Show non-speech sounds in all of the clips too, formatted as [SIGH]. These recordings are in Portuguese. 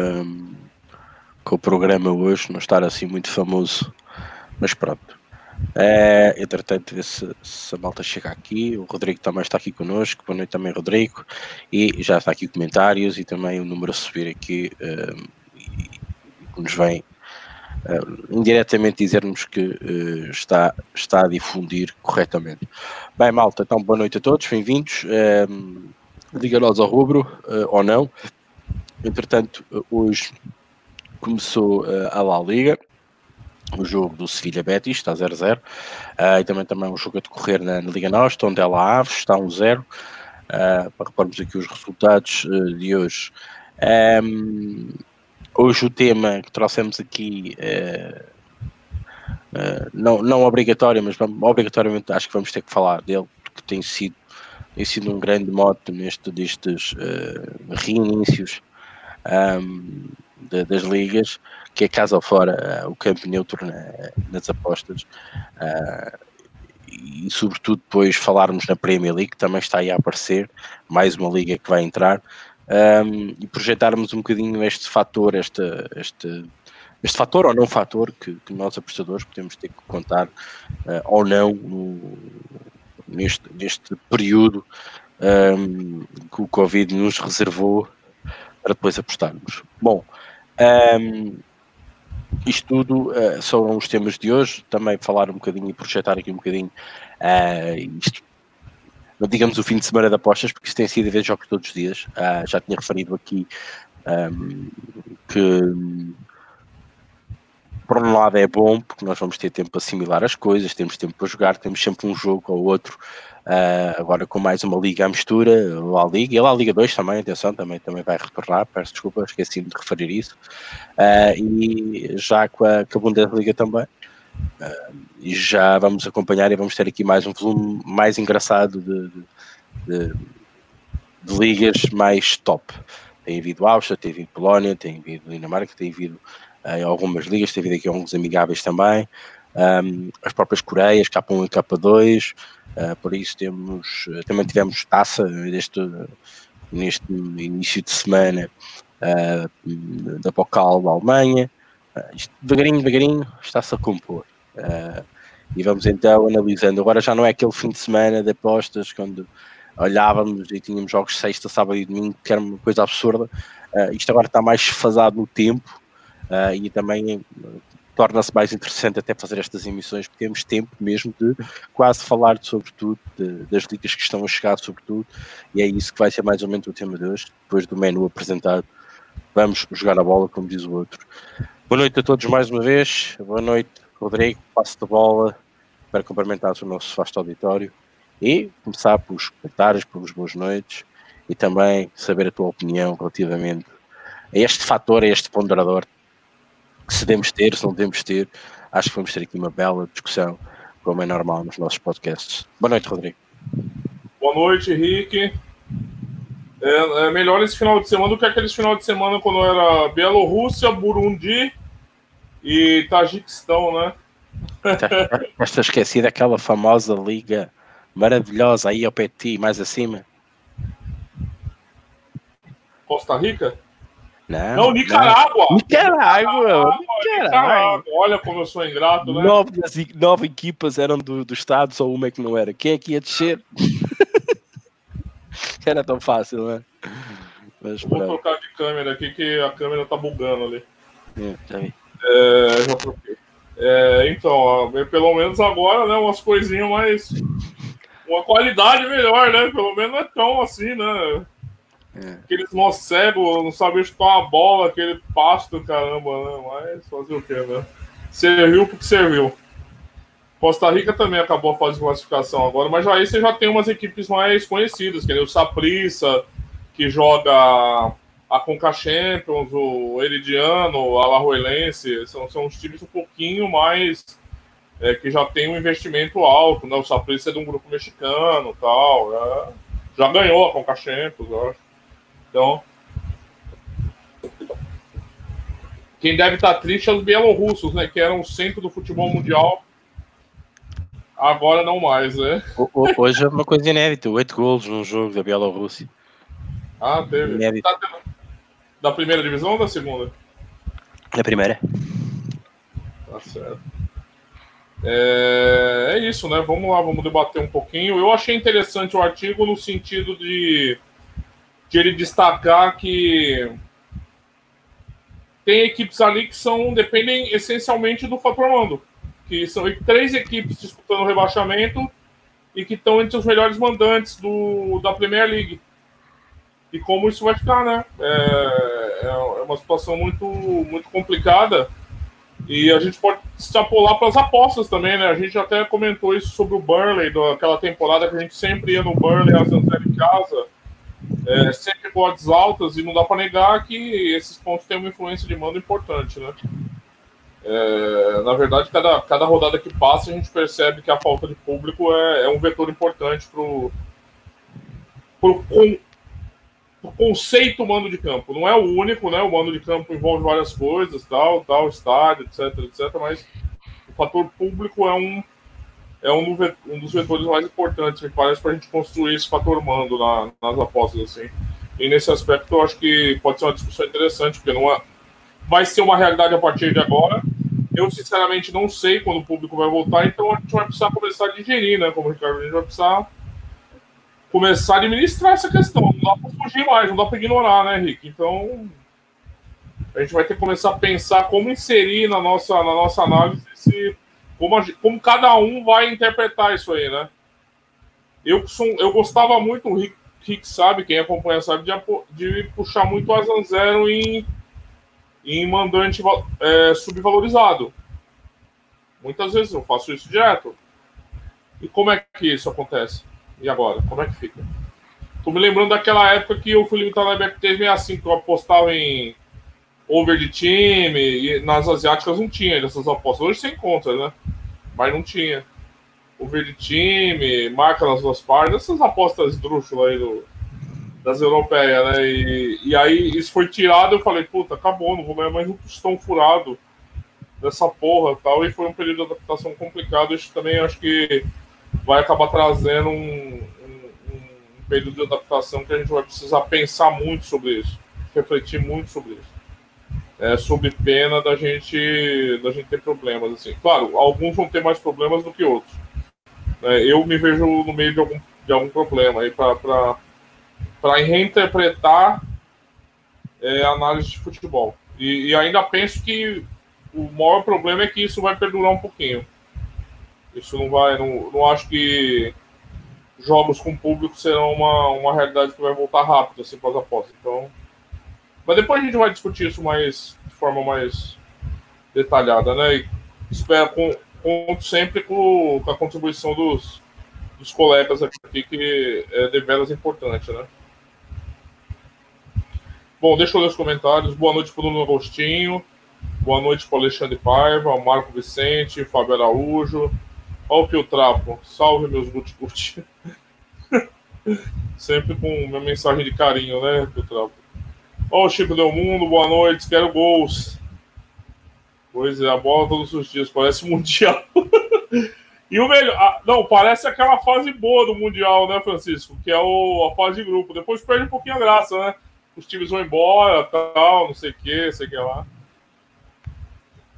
um, com o programa hoje, não estar assim muito famoso, mas pronto. É, entretanto, ver se, se, a malta chega aqui. O Rodrigo também está aqui connosco. Boa noite também, Rodrigo. E já está aqui comentários e também o número a subir aqui um, que nos vem uh, indiretamente dizer-nos que uh, está, está a difundir corretamente. Bem, malta, então boa noite a todos, bem-vindos. Um, Liga-nos ao rubro uh, ou não. Entretanto, hoje começou a La Liga o jogo do Sevilha Betis, está 0-0, uh, e também, também um jogo a decorrer na, na Liga Nostra, onde ela Aves está 1-0, uh, para repararmos aqui os resultados uh, de hoje. Um, hoje o tema que trouxemos aqui, não, não obrigatório, mas obrigatoriamente acho que vamos ter que falar dele, porque tem sido, tem sido um grande mote neste, destes reinícios um, de, das ligas, que é casa ou fora uh, o campo neutro na, nas apostas. Uh, e sobretudo depois falarmos na Premier League, que também está aí a aparecer, mais uma liga que vai entrar, um, e projetarmos um bocadinho este fator, este, este, este fator ou não fator que, que nós apostadores podemos ter que contar uh, ou não no, neste, neste período um, que o Covid nos reservou para depois apostarmos. Bom, um, isto tudo uh, são os temas de hoje. Também falar um bocadinho e projetar aqui um bocadinho uh, isto, digamos, o fim de semana de apostas, porque isto tem sido a ver jogos todos os dias. Uh, já tinha referido aqui um, que por um lado é bom porque nós vamos ter tempo para assimilar as coisas, temos tempo para jogar, temos sempre um jogo ou outro Uh, agora com mais uma liga à mistura, a Liga, e a Liga 2 também, atenção, também, também vai retornar, peço desculpa, esqueci de referir isso, uh, e já com a, com a Bundesliga também, uh, e já vamos acompanhar e vamos ter aqui mais um volume mais engraçado de, de, de ligas mais top. Tem havido Áustria, tem havido Polónia, tem havido Dinamarca, tem havido algumas ligas, tem havido aqui alguns amigáveis também, um, as próprias Coreias, K1 e K2, Uh, por isso temos, uh, também tivemos taça neste, neste início de semana uh, da Pocal da Alemanha. isto devagarinho, devagarinho está-se a compor. e vamos então analisando. Agora já não é aquele fim de semana de apostas quando olhávamos e tínhamos jogos sexta, sábado e domingo, que era uma coisa absurda. isto agora está mais fazado no tempo e também torna-se mais interessante até fazer estas emissões, porque temos tempo mesmo de quase falar sobre tudo, de, das ligas que estão a chegar sobre tudo, e é isso que vai ser mais ou menos o tema de hoje, depois do menu apresentado. Vamos jogar a bola, como diz o outro. Boa noite a todos mais uma vez. Boa noite, Rodrigo. Passo de bola para cumprimentar o nosso vasto auditório e começar pelos comentários, pelas boas noites e também saber a tua opinião relativamente a este fator, a este ponderador se devemos ter, se não devemos ter. Acho que vamos ter aqui uma bela discussão, como é normal nos nossos podcasts. Boa noite, Rodrigo. Boa noite, Henrique. É, é, melhor esse final de semana do que aqueles final de semana quando era Bielorrússia, Burundi e Tajiquistão, né? [LAUGHS] Esta esquecida aquela famosa liga maravilhosa aí ao PT, mais acima. Costa Rica? Não, não Nicarágua. Não. Nicarágua. Nicarágua. Olha como eu sou ingrato, né? Nove, nove equipas eram do, do estado, só uma é que não era. Quem é que ia descer? [LAUGHS] era tão fácil, né? Mas, Vou trocar de câmera aqui que a câmera tá bugando ali. É, já vi. É, já troquei. É, então, pelo menos agora, né? Umas coisinhas mais. Uma qualidade melhor, né? Pelo menos não é tão assim, né? É. Aqueles nós cegos, não sabem chutar uma bola, aquele pasto, caramba, né? Mas fazer o quê, né? Serviu porque serviu. Costa Rica também acabou a fase de classificação agora, mas aí você já tem umas equipes mais conhecidas, que nem o Saprissa, que joga a Conca Champions, o Heridiano, a Alajuelense, são, são uns times um pouquinho mais é, que já tem um investimento alto, né? O Saprissa é de um grupo mexicano tal, já ganhou a Conca Champions, eu acho. Então, quem deve estar triste é os bielorrussos, né? Que eram o centro do futebol mundial. Agora não mais, né? Hoje é uma coisa inédita, oito gols num jogo da Bielorrússia. Ah, teve. Inédito. Tá, Da primeira divisão ou da segunda? Da primeira. Tá certo. É, é, isso, né? Vamos lá, vamos debater um pouquinho. Eu achei interessante o artigo no sentido de, de ele destacar que tem equipes ali que são dependem essencialmente do fator mando, que são três equipes disputando o rebaixamento e que estão entre os melhores mandantes do, da Premier League. E como isso vai ficar, né? É, é uma situação muito, muito complicada e a gente pode extrapolar para as apostas também, né? A gente até comentou isso sobre o Burnley, aquela temporada que a gente sempre ia no Burnley, a Zanzera em casa, é, sempre odds altas, e não dá para negar que esses pontos têm uma influência de mando importante, né? É, na verdade, cada, cada rodada que passa, a gente percebe que a falta de público é, é um vetor importante para o o conceito mando de campo. Não é o único, né? O mando de campo envolve várias coisas, tal, tal, estádio, etc, etc. Mas o fator público é um é um, dos vetores mais importantes, me parece, para a gente construir esse fator mando na, nas apostas, assim. E nesse aspecto, eu acho que pode ser uma discussão interessante, porque não é, vai ser uma realidade a partir de agora. Eu, sinceramente, não sei quando o público vai voltar, então a gente vai precisar começar a digerir, né? Como o Ricardo, a gente vai precisar começar a administrar essa questão. Não dá para fugir mais, não dá para ignorar, né, Henrique? Então, a gente vai ter que começar a pensar como inserir na nossa, na nossa análise esse, como, a, como cada um vai interpretar isso aí, né? Eu, sou, eu gostava muito, o Rick, Rick sabe, quem acompanha sabe, de, de puxar muito a Zanzero em, em mandante é, subvalorizado. Muitas vezes eu faço isso direto. E como é que isso acontece? E agora? Como é que fica? Tô me lembrando daquela época que o Felipe Taleb 365, que eu apostava em over de time, e nas asiáticas não tinha essas apostas. Hoje você encontra, né? Mas não tinha. Over de time, marca nas duas partes, essas apostas drúxulas aí do, das europeias, né? E, e aí isso foi tirado, eu falei, puta, acabou, não vou ganhar mais um tostão furado dessa porra tal. E foi um período de adaptação complicado. Isso também acho que vai acabar trazendo um, período de adaptação que a gente vai precisar pensar muito sobre isso, refletir muito sobre isso. É, sob pena da gente, da gente ter problemas. Assim. Claro, alguns vão ter mais problemas do que outros. É, eu me vejo no meio de algum, de algum problema para reinterpretar é, análise de futebol. E, e ainda penso que o maior problema é que isso vai perdurar um pouquinho. Isso não vai. Não, não acho que jogos com público serão uma, uma realidade que vai voltar rápido assim as apostas. Então. Mas depois a gente vai discutir isso mais de forma mais detalhada, né? E espero conto sempre com, com a contribuição dos, dos colegas aqui, que é deveras importante, né? Bom, deixa eu ler os comentários. Boa noite para o Nuno Agostinho. Boa noite para o Alexandre Paiva, Marco Vicente, Fábio Araújo, Olha o Piltrapo. Salve, meus guti-guti. [LAUGHS] Sempre com minha mensagem de carinho, né, Piltrapo? Olha o Chico Del Mundo, boa noite. Quero gols. Pois é, a bola todos os dias. Parece mundial. [LAUGHS] e o melhor. Ah, não, parece aquela fase boa do Mundial, né, Francisco? Que é o, a fase de grupo. Depois perde um pouquinho a graça, né? Os times vão embora, tal, não sei o que, sei o que lá.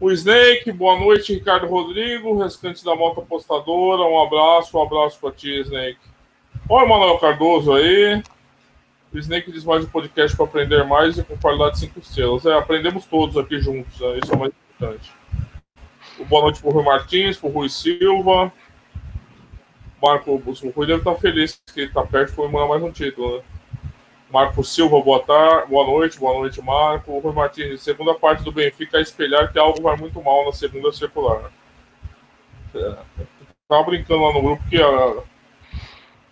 O Snake, boa noite, Ricardo Rodrigo, restante da moto apostadora. Um abraço, um abraço para ti, Snake. Olha o Manuel Cardoso aí. O Snake diz mais um podcast para aprender mais e com qualidade 5 estrelas. É, aprendemos todos aqui juntos, né? isso é o mais importante. O boa noite para o Rui Martins, para o Rui Silva. Marco, o Rui deve estar feliz que ele está perto de comemorar mais um título, né? Marco Silva, boa tarde, boa noite, boa noite, Marco. Rui Martins, segunda parte do Benfica é espelhar que algo vai muito mal na segunda circular. É, tava brincando lá no grupo que a,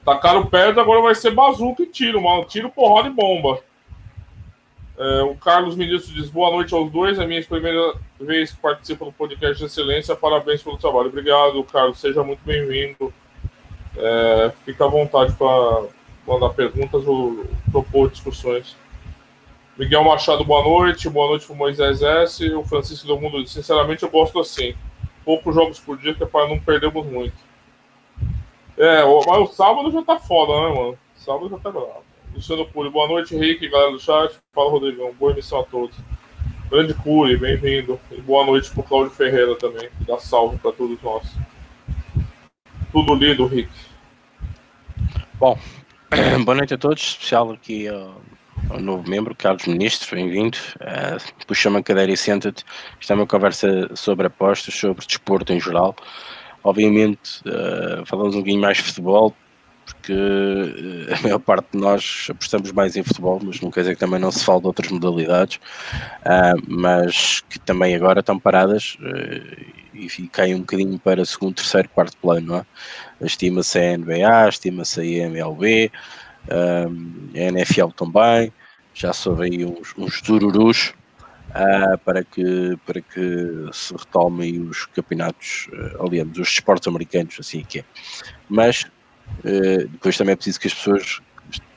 tacaram perto, agora vai ser bazuca e tiro, mano. Tiro, porrada e bomba. É, o Carlos Ministro diz boa noite aos dois. É minha primeira vez que participo do podcast de excelência. Parabéns pelo trabalho. Obrigado, Carlos. Seja muito bem-vindo. É, fica à vontade para mandar perguntas ou propor discussões. Miguel Machado, boa noite. Boa noite para o Moisés S. O Francisco do Mundo, sinceramente, eu gosto assim. Poucos jogos por dia, que é para não perdermos muito. É, mas o sábado já tá foda, né, mano? O sábado já tá bravo. Luciano Cury. Boa noite, Henrique, galera do chat. Fala, Rodrigão. Boa emissão a todos. Grande Cury, bem-vindo. E boa noite pro Cláudio Ferreira também. Dá salve para todos nós. Tudo lido, Rick. Bom, [CLEARS THROAT] boa noite a todos. Especial aqui ao, novo membro, Carlos Ministro. Bem-vindo. Uh, Puxa-me a cadeira e senta-te. Esta é uma conversa sobre apostas, sobre desporto em geral. Obviamente, uh, falamos um bocadinho mais de futebol, porque uh, a maior parte de nós apostamos mais em futebol, mas não quer dizer que também não se fale de outras modalidades, uh, mas que também agora estão paradas e, e caem um bocadinho para segundo, terceiro, quarto plano. É? Estima-se a NBA, estima-se a MLB, a NFL também, já soube aí uns, uns dururus uh, para, que, para que se retomem os campeonatos, uh, aliás, os esportes americanos, assim que é. Mas uh, depois também é preciso que as pessoas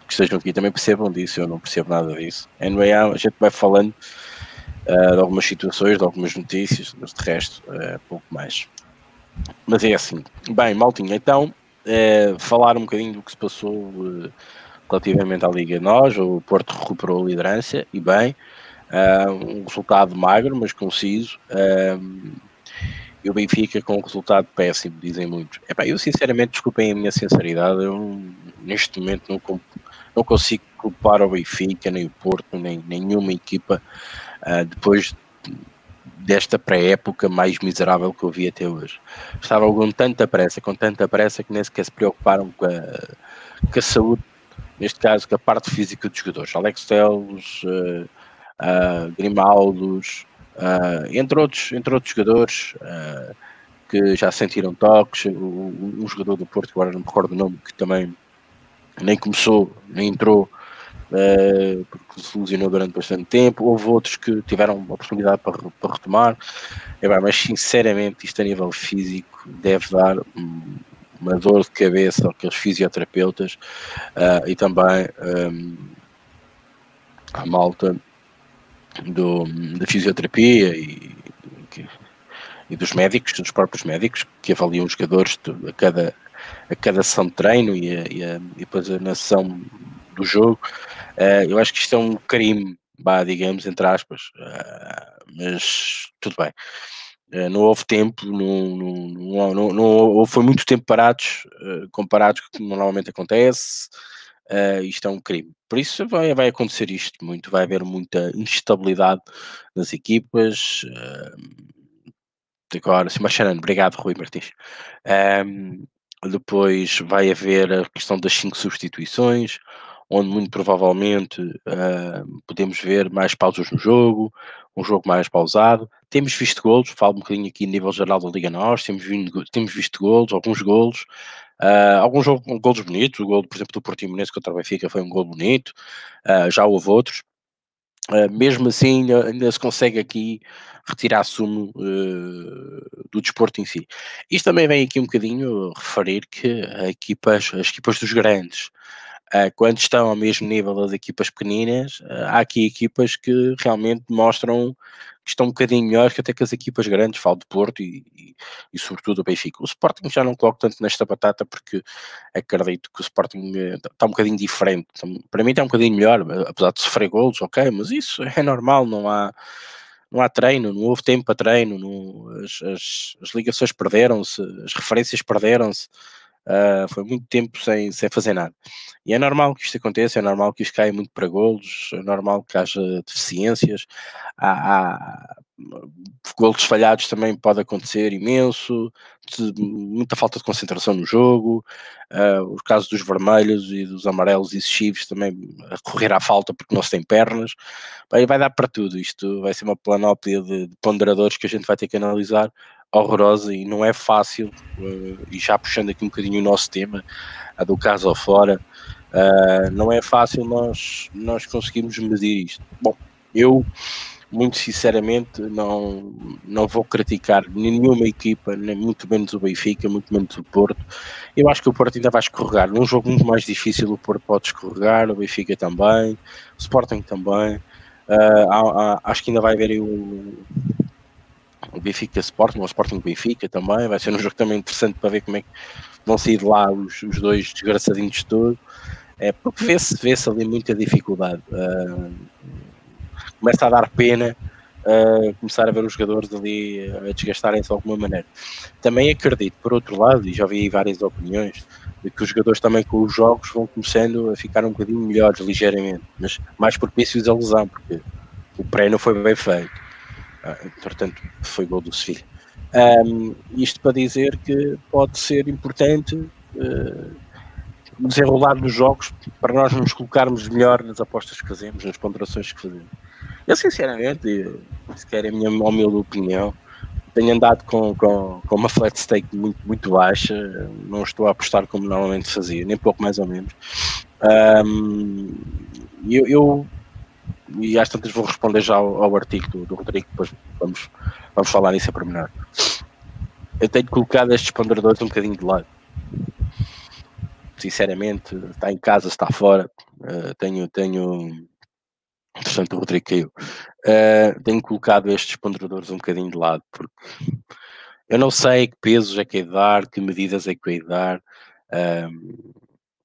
que estejam aqui também percebam disso, eu não percebo nada disso. A NBA, a gente vai falando de algumas situações, de algumas notícias, mas de resto, pouco mais. Mas é assim. Bem, Maltinha, então, falar um bocadinho do que se passou relativamente à Liga Nós, o Porto recuperou a liderança, e bem, Um resultado magro, mas conciso. E o Benfica com um resultado péssimo, dizem muitos. Epá, eu sinceramente, desculpem a minha sinceridade, eu neste momento não, não consigo culpar o Benfica, nem o Porto, nem nenhuma equipa uh, depois desta pré-época mais miserável que eu vi até hoje. Estavam com tanta pressa, com tanta pressa que nem sequer se preocuparam com a, com a saúde, neste caso com a parte física dos jogadores. Alex Teles, uh, uh, Grimaldos, uh, entre, outros, entre outros jogadores uh, que já sentiram toques. Um jogador do Porto, agora não me recordo o nome, que também nem começou, nem entrou, porque se lesionou durante bastante tempo. Houve outros que tiveram a oportunidade para, para retomar. É bem, mas sinceramente, isto a nível físico deve dar uma dor de cabeça àqueles fisioterapeutas uh, e também um, à malta do, da fisioterapia e, e dos médicos, dos próprios médicos, que avaliam os jogadores a cada, a cada sessão de treino e, a, e, a, e depois a nação do jogo. Uh, eu acho que isto é um crime, bah, digamos, entre aspas, uh, mas tudo bem. Uh, não houve tempo, não, não, não, não, foi muito tempo parados, comparados com o que normalmente acontece uh, isto é um crime. Por isso vai, vai acontecer isto muito, vai haver muita instabilidade nas equipas. Uh, agora, sim, mas obrigado, Rui Martins. Um, depois vai haver a questão das cinco substituições, onde muito provavelmente uh, podemos ver mais pausas no jogo, um jogo mais pausado. Temos visto golos, falo um bocadinho aqui a nível geral da Liga Norte, temos, vindo, temos visto golos, alguns golos, Uh, alguns golos bonitos, o gol, por exemplo, do Portimonense contra o Benfica foi um gol bonito, uh, já houve outros. Uh, mesmo assim, ainda, se consegue aqui retirar sumo do desporto em si. Isto também vem aqui um bocadinho referir que equipas, as equipas dos grandes, quando estão ao mesmo nível das equipas pequeninas, há aqui equipas que realmente mostram estão um bocadinho melhores que até que as equipas grandes, falo de Porto e, e, e, sobretudo o Benfica. O Sporting já não coloco tanto nesta batata porque acredito que o Sporting está eh, um bocadinho diferente. Para mim está um bocadinho melhor, apesar de sofrer golos, ok, mas isso é normal, não há não há treino, não houve tempo para treino, não, as, as, as ligações perderam-se, as referências perderam-se, Uh, foi muito tempo sem, sem fazer nada. E é normal que isto aconteça, é normal que isto caia muito para golos, é normal que haja deficiências, há, há golos falhados também pode acontecer imenso, muita falta de concentração no jogo, uh, o caso dos vermelhos e dos amarelos excessivos também a correr à falta porque não se tem pernas, vai, vai dar para tudo, isto vai ser uma planóplia de, de ponderadores que a gente vai ter que analisar horrorosa e não é fácil, uh, e já puxando aqui um bocadinho o nosso tema, a do caso ao fora, uh, não é fácil nós, nós conseguirmos medir isto. Bom, eu muito sinceramente não, não vou criticar nenhuma equipa, nem muito menos o Benfica, muito menos o Porto. Eu acho que o Porto ainda vai escorregar. Num jogo muito mais difícil o Porto pode escorregar, o Benfica também, o Sporting também. Uh, acho que ainda vai haver o Benfica Sporting, o Sporting Benfica também, vai ser um jogo também interessante para ver como é que vão sair de lá os, os dois desgraçadinhos todos. é porque vê-se vê ali muita dificuldade. Uh, começa a dar pena uh, começar a ver os jogadores ali a desgastarem-se de alguma maneira. Também acredito, por outro lado, e já vi várias opiniões, de que os jogadores também com os jogos vão começando a ficar um bocadinho melhores, ligeiramente, mas mais propícios à lesão, porque o pré não foi bem feito. Uh, portanto, foi gol do Sevilha. Um, isto para dizer que pode ser importante uh, desenrolar nos jogos para nós nos colocarmos melhor nas apostas que fazemos, nas ponderações que fazemos. Eu, sinceramente, se querem a minha humilde opinião, tenho andado com, com, com uma flat stake muito, muito baixa, não estou a apostar como normalmente fazia, nem pouco mais ou menos. Um, eu, eu, e às tantas vou responder já ao, ao artigo do, do, Rodrigo, depois vamos, vamos falar nisso a pormenor. Eu tenho colocado estes ponderadores um bocadinho de lado. Sinceramente, está em casa, está fora. Uh, tenho, tenho Portanto, o Rodrigo caiu. Uh, tenho colocado estes ponderadores um bocadinho de lado, porque eu não sei que pesos é que é dar, que medidas é que é dar.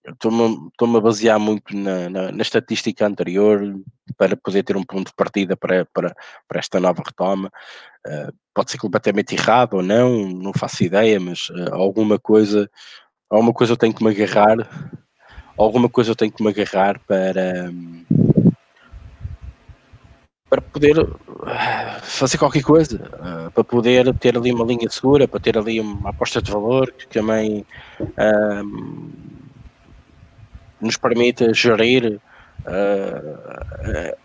Estou-me a basear muito na, na, na, estatística anterior para poder ter um ponto de partida para, para, para esta nova retoma. Uh, pode ser completamente errado ou não, não faço ideia, mas uh, alguma coisa, alguma coisa eu tenho que me agarrar, alguma coisa eu tenho que me agarrar para. Um, para poder eh, fazer qualquer coisa, uh, para poder ter ali uma linha segura, para ter ali uma aposta de valor que também uh, nos permita gerir uh,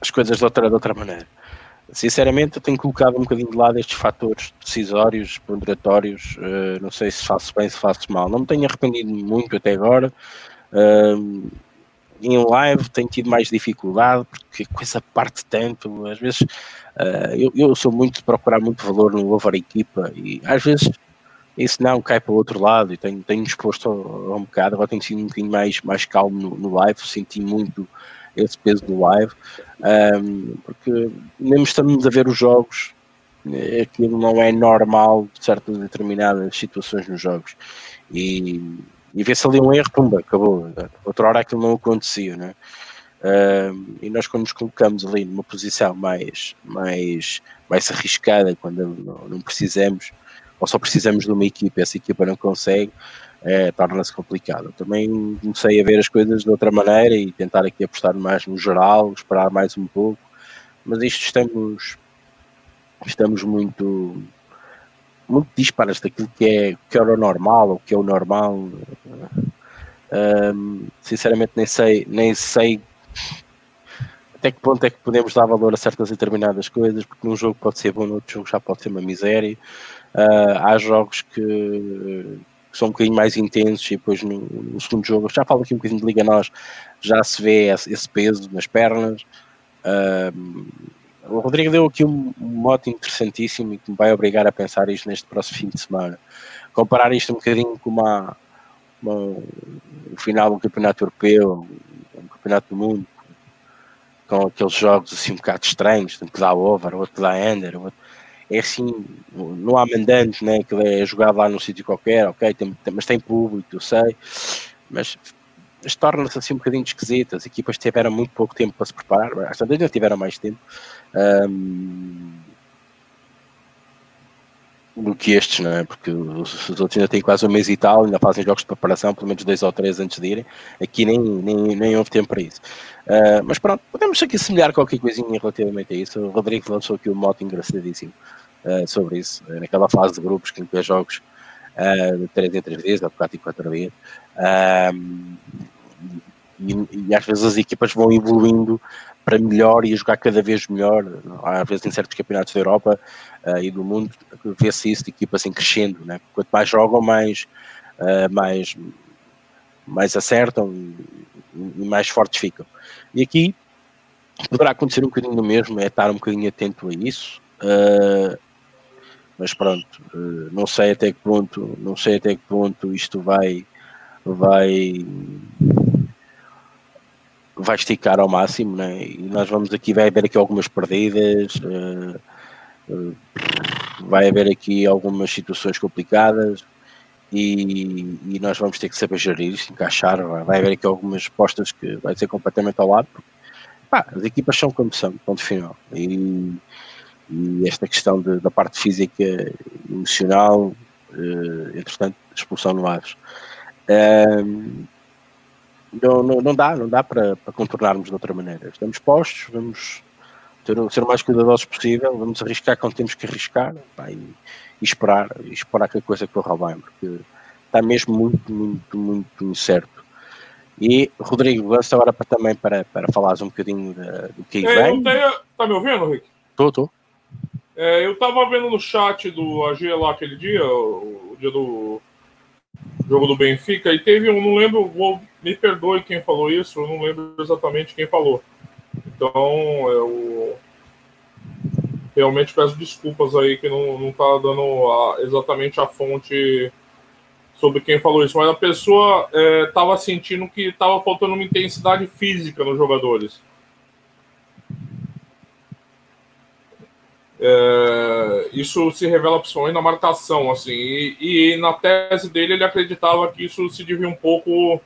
as coisas de outra, de outra maneira. Sinceramente, eu tenho colocado um bocadinho de lado estes fatores decisórios, ponderatórios. não sei se faço bem, se faço mal. Não me tenho arrependido muito até agora. Uh, em live tenho tido mais dificuldade porque a coisa parte tanto. Às vezes uh, eu, eu, sou muito de procurar muito valor no over equipa e às vezes isso não cai para o outro lado e tenho, tenho a, um bocado. Agora tenho sido um bocadinho mais, mais calmo no, no live, senti muito esse peso do live, um, porque mesmo estamos a ver os jogos, aquilo não é normal de certas determinadas situações nos jogos. E e vê-se ali um erro, pumba, acabou. Outra hora aquilo não acontecia, né? Uh, e nós quando nos colocamos ali numa posição mais, mais, mais arriscada, quando não, precisamos, ou só precisamos de uma equipa, essa equipa não consegue, é, torna-se complicado. Também comecei a ver as coisas de outra maneira e tentar aqui apostar mais no geral, esperar mais um pouco, mas isto estamos, estamos muito muito disparas daquilo que é que era o normal ou que é o normal. Um, sinceramente nem sei, nem sei até que ponto é que podemos dar valor a certas determinadas coisas, porque num jogo pode ser bom, no outro jogo já pode ser uma miséria. Uh, há jogos que, que, são um bocadinho mais intensos e depois no, no, segundo jogo, já falo aqui um bocadinho de Liga Nós, já se vê esse, esse peso nas pernas. Uh, o Rodrigo deu aqui um, um mote interessantíssimo e que me vai obrigar a pensar isto neste próximo fim de semana. Comparar isto um bocadinho com uma, uma, o final do Campeonato Europeu, um Campeonato do Mundo, com aqueles jogos assim um bocado estranhos, um que dá over, outro que dá under, outro, é assim, não há mandantes, né? que é jogado lá num sítio qualquer, ok, tem, tem, mas tem público, eu sei, mas mas torna-se assim um bocadinho esquisito. As equipas tiveram muito pouco tempo para se preparar, as tantas já tiveram mais tempo um, do que estes, não é? Porque os, os, outros ainda têm quase um mês e tal, ainda fazem jogos de preparação, pelo menos dois ou três antes de irem. Aqui nem, nem, nem houve tempo para isso. Uh, mas pronto, podemos aqui semelhar qualquer coisinha relativamente a isso. O Rodrigo lançou aqui um moto engraçadíssimo uh, sobre isso, naquela fase de grupos que inclui jogos uh, 3 em 3 dias, ou 4 em 4 dias. E, e, às vezes as equipas vão evoluindo para melhor e a jogar cada vez melhor. Às vezes em certos campeonatos da Europa uh, e do mundo vê-se isso de equipas assim crescendo. Né? Quanto mais jogam, mais, uh, mais, mais acertam e, e, mais fortes ficam. E aqui poderá acontecer um bocadinho do mesmo, é estar um bocadinho atento a isso. Uh, mas pronto, não sei até que ponto, não sei até que ponto isto vai, vai vai esticar ao máximo, né? e nós vamos aqui, vai haver aqui algumas perdidas, uh, uh, vai haver aqui algumas situações complicadas, e, e, nós vamos ter que saber gerir encaixar. Vai haver aqui algumas postas que vai ser completamente ao lado. Porque, pá, as equipas são como são, ponto final. E, e esta questão de, da parte física, emocional, eh, entretanto, expulsão no Aves. Um, não, não, não, dá, não dá para, para contornarmos de outra maneira. Estamos postos, vamos ter, ser o mais cuidadosos possível, vamos arriscar quando temos que arriscar pá, e, e, esperar, e esperar que a coisa corra bem, porque está mesmo muito, muito, muito incerto. E Rodrigo, lança agora para, também para, para falares um bocadinho do que é, vem. Está me ouvindo, Rick? Estou, estou. É, eu estava vendo no chat do AG lá aquele dia, o, o dia do jogo do Benfica, e teve um, não lembro, vou, me perdoe quem falou isso, eu não lembro exatamente quem falou. Então, eu realmente peço desculpas aí que não, não tá dando a, exatamente a fonte sobre quem falou isso, mas a pessoa estava é, sentindo que estava faltando uma intensidade física nos jogadores. É, isso se revela principalmente na marcação, assim, e, e, na tese dele ele acreditava que isso se devia um pouco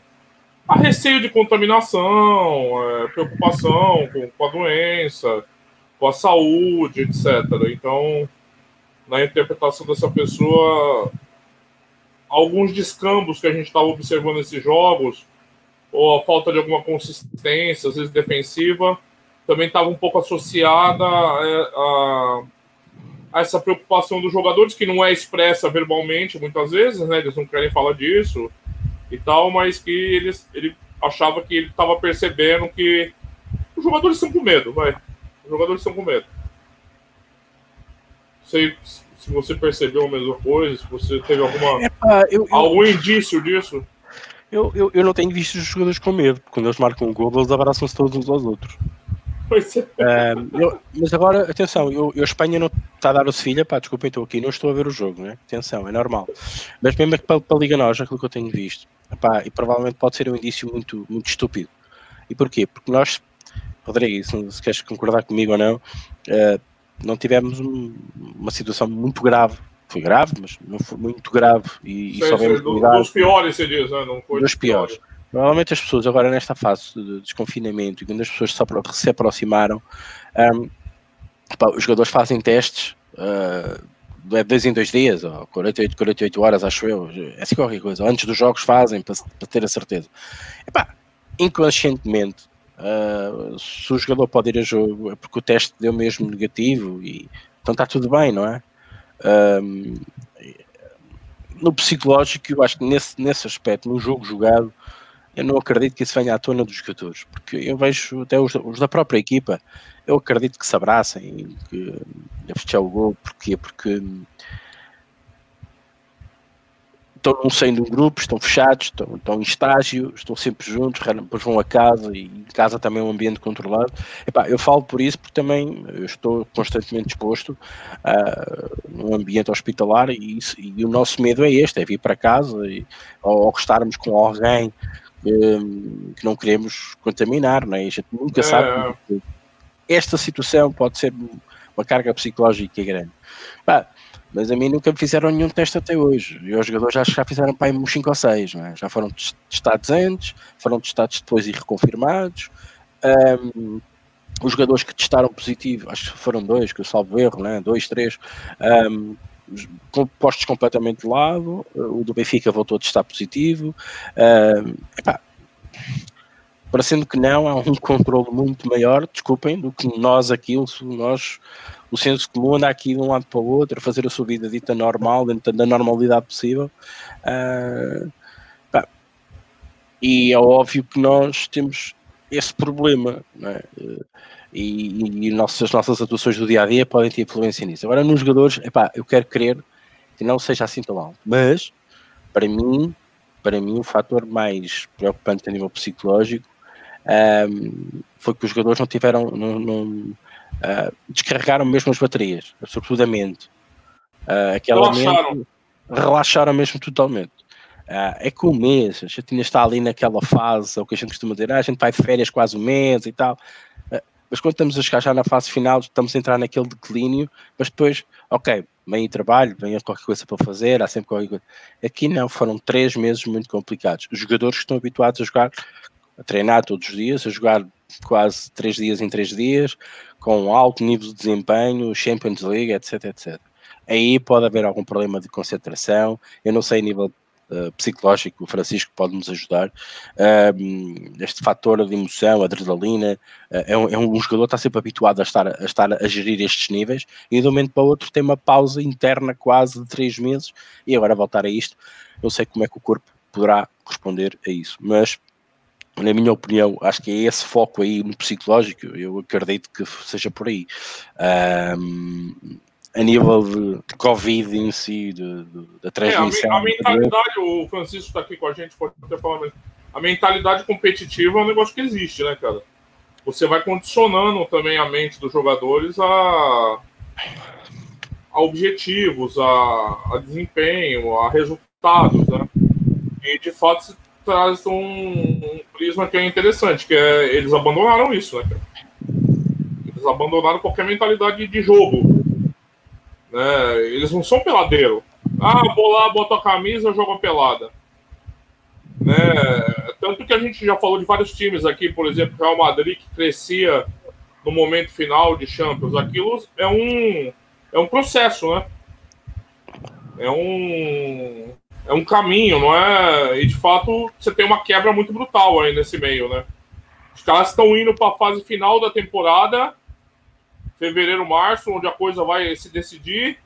a receio de contaminação, é, preocupação com, com, a doença, com a saúde, etc. Então, na interpretação dessa pessoa, alguns descambos que a gente estava observando nesses jogos, ou a falta de alguma consistência, às vezes defensiva, também estava um pouco associada a, é, a, a, essa preocupação dos jogadores, que não é expressa verbalmente muitas vezes, né? Eles não querem falar disso e tal, mas que eles, ele achava que ele estava percebendo que os jogadores estão com medo, vai. Os jogadores estão com medo. Sei se você percebeu a mesma coisa, se você teve alguma, Epa, eu, eu... algum indício disso. Eu, eu, eu não tenho visto os jogadores com medo, porque quando eles marcam um gol, eles abraçam-se todos uns aos outros. É. eu, mas agora, atenção, eu, eu Espanha não está a dar o Sevilha, pá, desculpem, estou aqui, não estou a ver o jogo, né? Atenção, é normal. Mas mesmo para, para a Liga Nós, aquilo que eu tenho visto, pá, e provavelmente pode ser um indício muito, muito estúpido. E porquê? Porque nós, Rodrigo, se, se queres concordar comigo ou não, uh, não tivemos um, uma situação muito grave. Foi grave, mas não foi muito grave. E, e só vemos dos piores, você diz, né? não foi dos piores. piores. Normalmente as pessoas agora nesta fase de desconfinamento e quando as pessoas se aproximaram, um, pá, os jogadores fazem testes uh, de dois em dois dias, ou 48, 48 horas, acho eu, é assim qualquer coisa. Antes dos jogos fazem para, para ter a certeza. Epá, inconscientemente, uh, se o jogador pode ir a jogo é porque o teste deu mesmo negativo e então está tudo bem, não é? Um, no psicológico, eu acho que nesse, nesse aspecto, no jogo jogado, eu não acredito que isso venha à tona dos jogadores, porque eu vejo até os, os da própria equipa, eu acredito que se abracem, que a fechar o gol, porquê? Porque estão no seio de um grupo, estão fechados, estão, estão em estágio, estão sempre juntos, depois vão a casa e em casa também é um ambiente controlado. Epá, eu falo por isso porque também eu estou constantemente exposto uh, num ambiente hospitalar e, e, o nosso medo é este, é vir para casa e, ou, ou estarmos com alguém que, que não queremos contaminar, não é? a gente nunca é. sabe. Esta situação pode ser uma carga psicológica grande. Pá, mas a mim nunca me fizeram nenhum teste até hoje. E os jogadores acho que já fizeram para uns 5 ou 6, é? já foram testados antes, foram testados depois e reconfirmados. Um, os jogadores que testaram positivo, acho que foram dois, que eu salvo erro, né? dois, três, um, postos completamente de lado, o do Benfica voltou a testar positivo. Uh, epá, parecendo que não, há um [LAUGHS] controle muito maior, desculpem, do que nós aqui, nós, o senso comum anda aqui de um lado para o outro, a fazer a sua vida dita normal, dentro da normalidade possível. Uh, e é óbvio que nós temos esse problema, é? E, e nossas, as nossas atuações do dia a dia podem ter influência nisso. Agora, nos jogadores, epá, eu quero crer que não seja assim tão alto, mas para mim, para mim, o fator mais preocupante a nível psicológico um, foi que os jogadores não tiveram, não, não uh, descarregaram mesmo as baterias, absolutamente. Uh, aquela relaxaram. Mente, relaxaram mesmo totalmente. Uh, é que o mês, a gente ainda está ali naquela fase, é o que a gente costuma dizer, ah, a gente vai de férias quase um mês e tal. Mas quando estamos a chegar já na fase final, estamos a entrar naquele declínio, mas depois, ok, vem trabalho, vem qualquer coisa para fazer, há sempre qualquer coisa. Aqui não, foram três meses muito complicados. Os jogadores estão habituados a jogar, a treinar todos os dias, a jogar quase três dias em três dias, com alto nível de desempenho, Champions League, etc, etc. Aí pode haver algum problema de concentração, eu não sei nível uh, psicológico, o Francisco pode nos ajudar. Uh, este fator de emoção, adrenalina, uh, é, um, é, um, jogador que está sempre habituado a estar, a estar a gerir estes níveis e de um momento para o outro tem uma pausa interna quase de três meses e agora voltar a isto. Não sei como é que o corpo poderá responder a isso, mas na minha opinião, acho que é esse foco aí no psicológico, eu acredito que seja por aí. Um, a nível de, de, Covid em si, da transmissão. É, a, a, mentalidade, o Francisco está aqui com a gente, pode até falar mesmo. A mentalidade competitiva é um negócio que existe, né, cara? Você vai condicionando também a mente dos jogadores a, a objetivos, a, a desempenho, a resultados, né? E de fato traz um, um, prisma que é interessante, que é eles abandonaram isso, né? Eles abandonaram qualquer mentalidade de jogo. Né? Eles não são peladeiro. Ah, vou lá, boto a camisa, jogo a pelada. Né? Tanto que a gente já falou de vários times aqui, por exemplo, Real Madrid, que crescia no momento final de Champions. Aquilo é um, é um processo, né? É um, é um caminho, não é? E de fato você tem uma quebra muito brutal aí nesse meio, né? Os caras estão indo para a fase final da temporada, fevereiro, março, onde a coisa vai se decidir,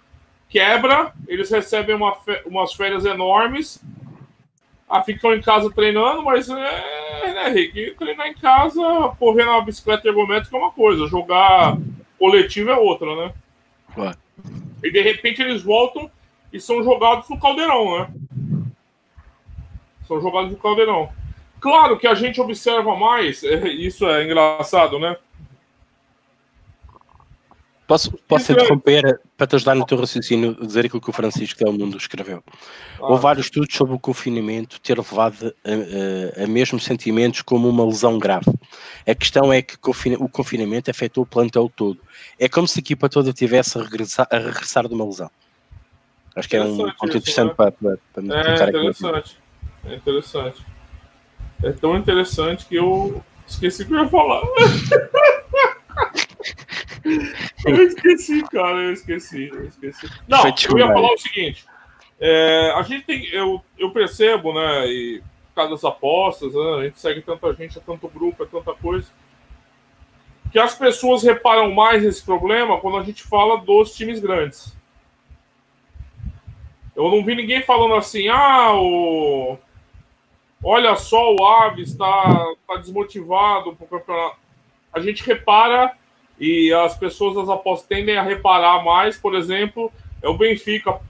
quebra, eles recebem uma, umas férias enormes, ah, ficam em casa treinando, mas é, né, Rick? Treinar em casa, correr na bicicleta ergométrica é uma coisa, jogar coletivo é outra, né? E de repente eles voltam e são jogados no caldeirão, né? São jogados no caldeirão. Claro que a gente observa mais, [LAUGHS] isso é engraçado, né? Posso, posso é- interromper para te ajudar no teu raciocínio, dizer aquilo que o Francisco Del Mundo escreveu. Ah. Houve vários estudos sobre o confinamento ter levado a, a, a, mesmos sentimentos como uma lesão grave. A questão é que o confinamento afetou o plantel todo. É como se a equipa toda tivesse a regressar, a regressar de uma lesão. Acho que é um ponto interessante né? para, para, para me é, interessante. É interessante. É tão interessante que eu esqueci o que eu ia falar. [LAUGHS] eu esqueci, cara, eu esqueci, eu esqueci. Não, eu ia falar o seguinte. É, a gente tem, eu, eu percebo, né, e por causa das apostas, né, a gente segue tanta gente, é tanto grupo, é tanta coisa, que as pessoas reparam mais nesse problema quando a gente fala dos times grandes. Eu não vi ninguém falando assim, ah, o... olha só, o Aves está tá desmotivado para o campeonato. A gente repara e as pessoas das apostas tendem a reparar mais, por exemplo, é o Benfica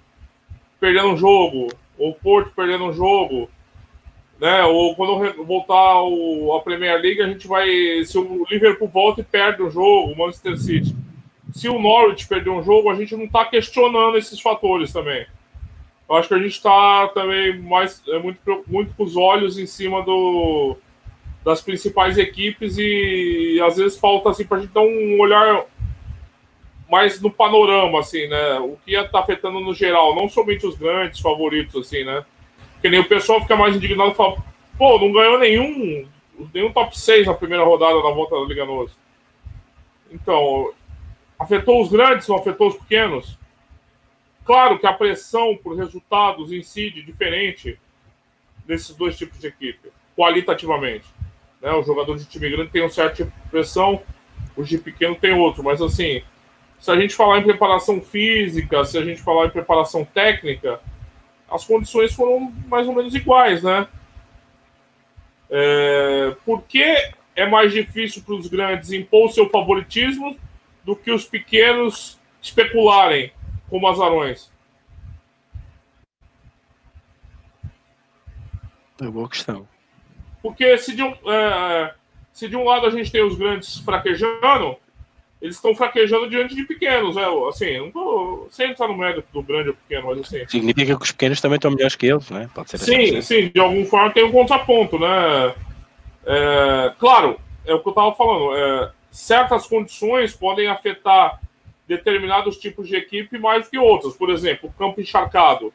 perdendo um jogo, ou o Porto perdendo um jogo, né? Ou quando voltar o, a Premier League, a gente vai. Se o Liverpool volta e perde o jogo, o Manchester City. Se o Norwich perder um jogo, a gente não está questionando esses fatores também. Eu acho que a gente está também mais é, muito, muito com os olhos em cima do, das principais equipes e, às vezes falta assim para a gente dar um olhar mais no panorama, assim, né? O que está afetando no geral, não somente os grandes favoritos, assim, né? Porque nem o pessoal fica mais indignado e fala, pô, não ganhou nenhum, nenhum top 6 na primeira rodada da volta da Liga Nossa. Então, afetou os grandes, não afetou os pequenos? Claro que a pressão por resultados incide diferente desses dois tipos de equipe, qualitativamente. Né? O jogador de time grande tem um certo tipo de pressão, o de pequeno tem outro. Mas assim, se a gente falar em preparação física, se a gente falar em preparação técnica, as condições foram mais ou menos iguais, né? É, por que é mais difícil para os grandes impor seu favoritismo do que os pequenos especularem como azarões? É boa questão. Porque se de um, é, se de um lado a gente tem os grandes fraquejando, eles estão fraquejando diante de pequenos, né? Assim, não tô sem entrar no mérito do grande ou pequeno, mas assim. Significa que os pequenos também estão melhores que eles, né? Pode ser Sim, sim, de alguma forma tem um contraponto, né? É, claro, é o que eu estava falando. É, certas condições podem afetar determinados tipos de equipe mais que outros. Por exemplo, o campo encharcado.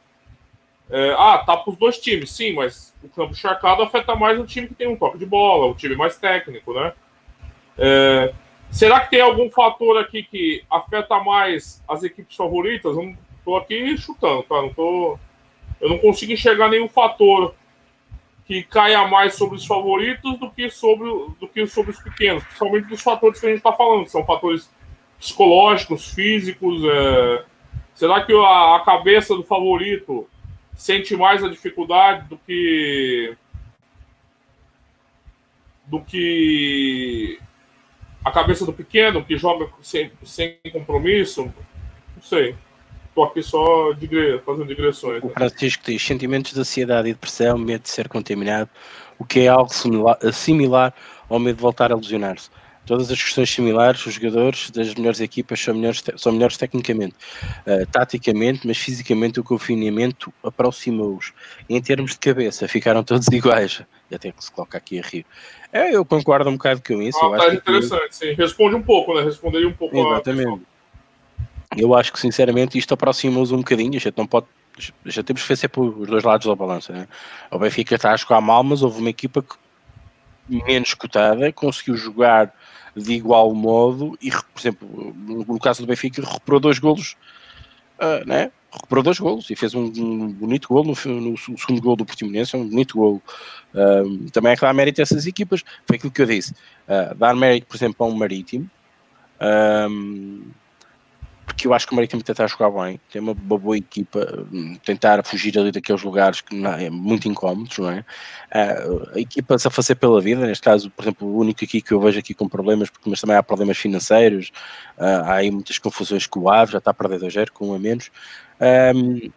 É, ah, tá para os dois times, sim, mas o campo encharcado afeta mais o time que tem um toque de bola, o time mais técnico, né? É, será que tem algum fator aqui que afeta mais as equipes favoritas? Eu não tô aqui chutando, tá? Não tô, eu não consigo enxergar nenhum fator que caia mais sobre os favoritos do que sobre, do que sobre os pequenos, principalmente dos fatores que a gente está falando, que são fatores psicológicos, físicos. É... Será que a, a, cabeça do favorito sente mais a dificuldade do que do que a cabeça do pequeno que joga sem, sem compromisso? Não sei. Estou aqui só digre... fazendo digressões. O Francisco diz sentimentos de ansiedade e depressão, medo de ser contaminado, o que é algo similar, similar ao medo de voltar a lesionar-se. Todas as questões similares, os jogadores das melhores equipas são melhores, são melhores tecnicamente, uh, taticamente, mas fisicamente o confinamento aproximou-os. Em termos de cabeça, ficaram todos [LAUGHS] iguais. E até que se coloca aqui a rir. É, eu concordo um bocado com isso. Ah, tá interessante, que... sim. Responde um pouco, né? Responderia um pouco Exatamente eu acho que sinceramente isto aproxima-os um bocadinho. A gente não pode. Já temos que ver sempre os dois lados da balança. Né? O Benfica está a jogar mal, mas houve uma equipa que, menos cotada conseguiu jogar de igual modo e, por exemplo, no caso do Benfica, recuperou dois golos, uh, né? recuperou dois golos e fez um, bonito gol no, no, segundo gol do Portimonense, um bonito gol. Uh, também é que dá mérito a essas equipas, foi aquilo que eu disse. Uh, dar mérito, por exemplo, a um Marítimo, porque eu acho que o Marítimo tentar jogar bem, tem uma, boa equipa, tentar fugir ali daqueles lugares que não, é muito incómodos, não é? Uh, a equipa se a fazer pela vida, neste caso, por exemplo, o único aqui que eu vejo aqui com problemas, porque mas também há problemas financeiros, uh, há aí muitas confusões com o Aves, já está a perder 2 com um a menos. Um,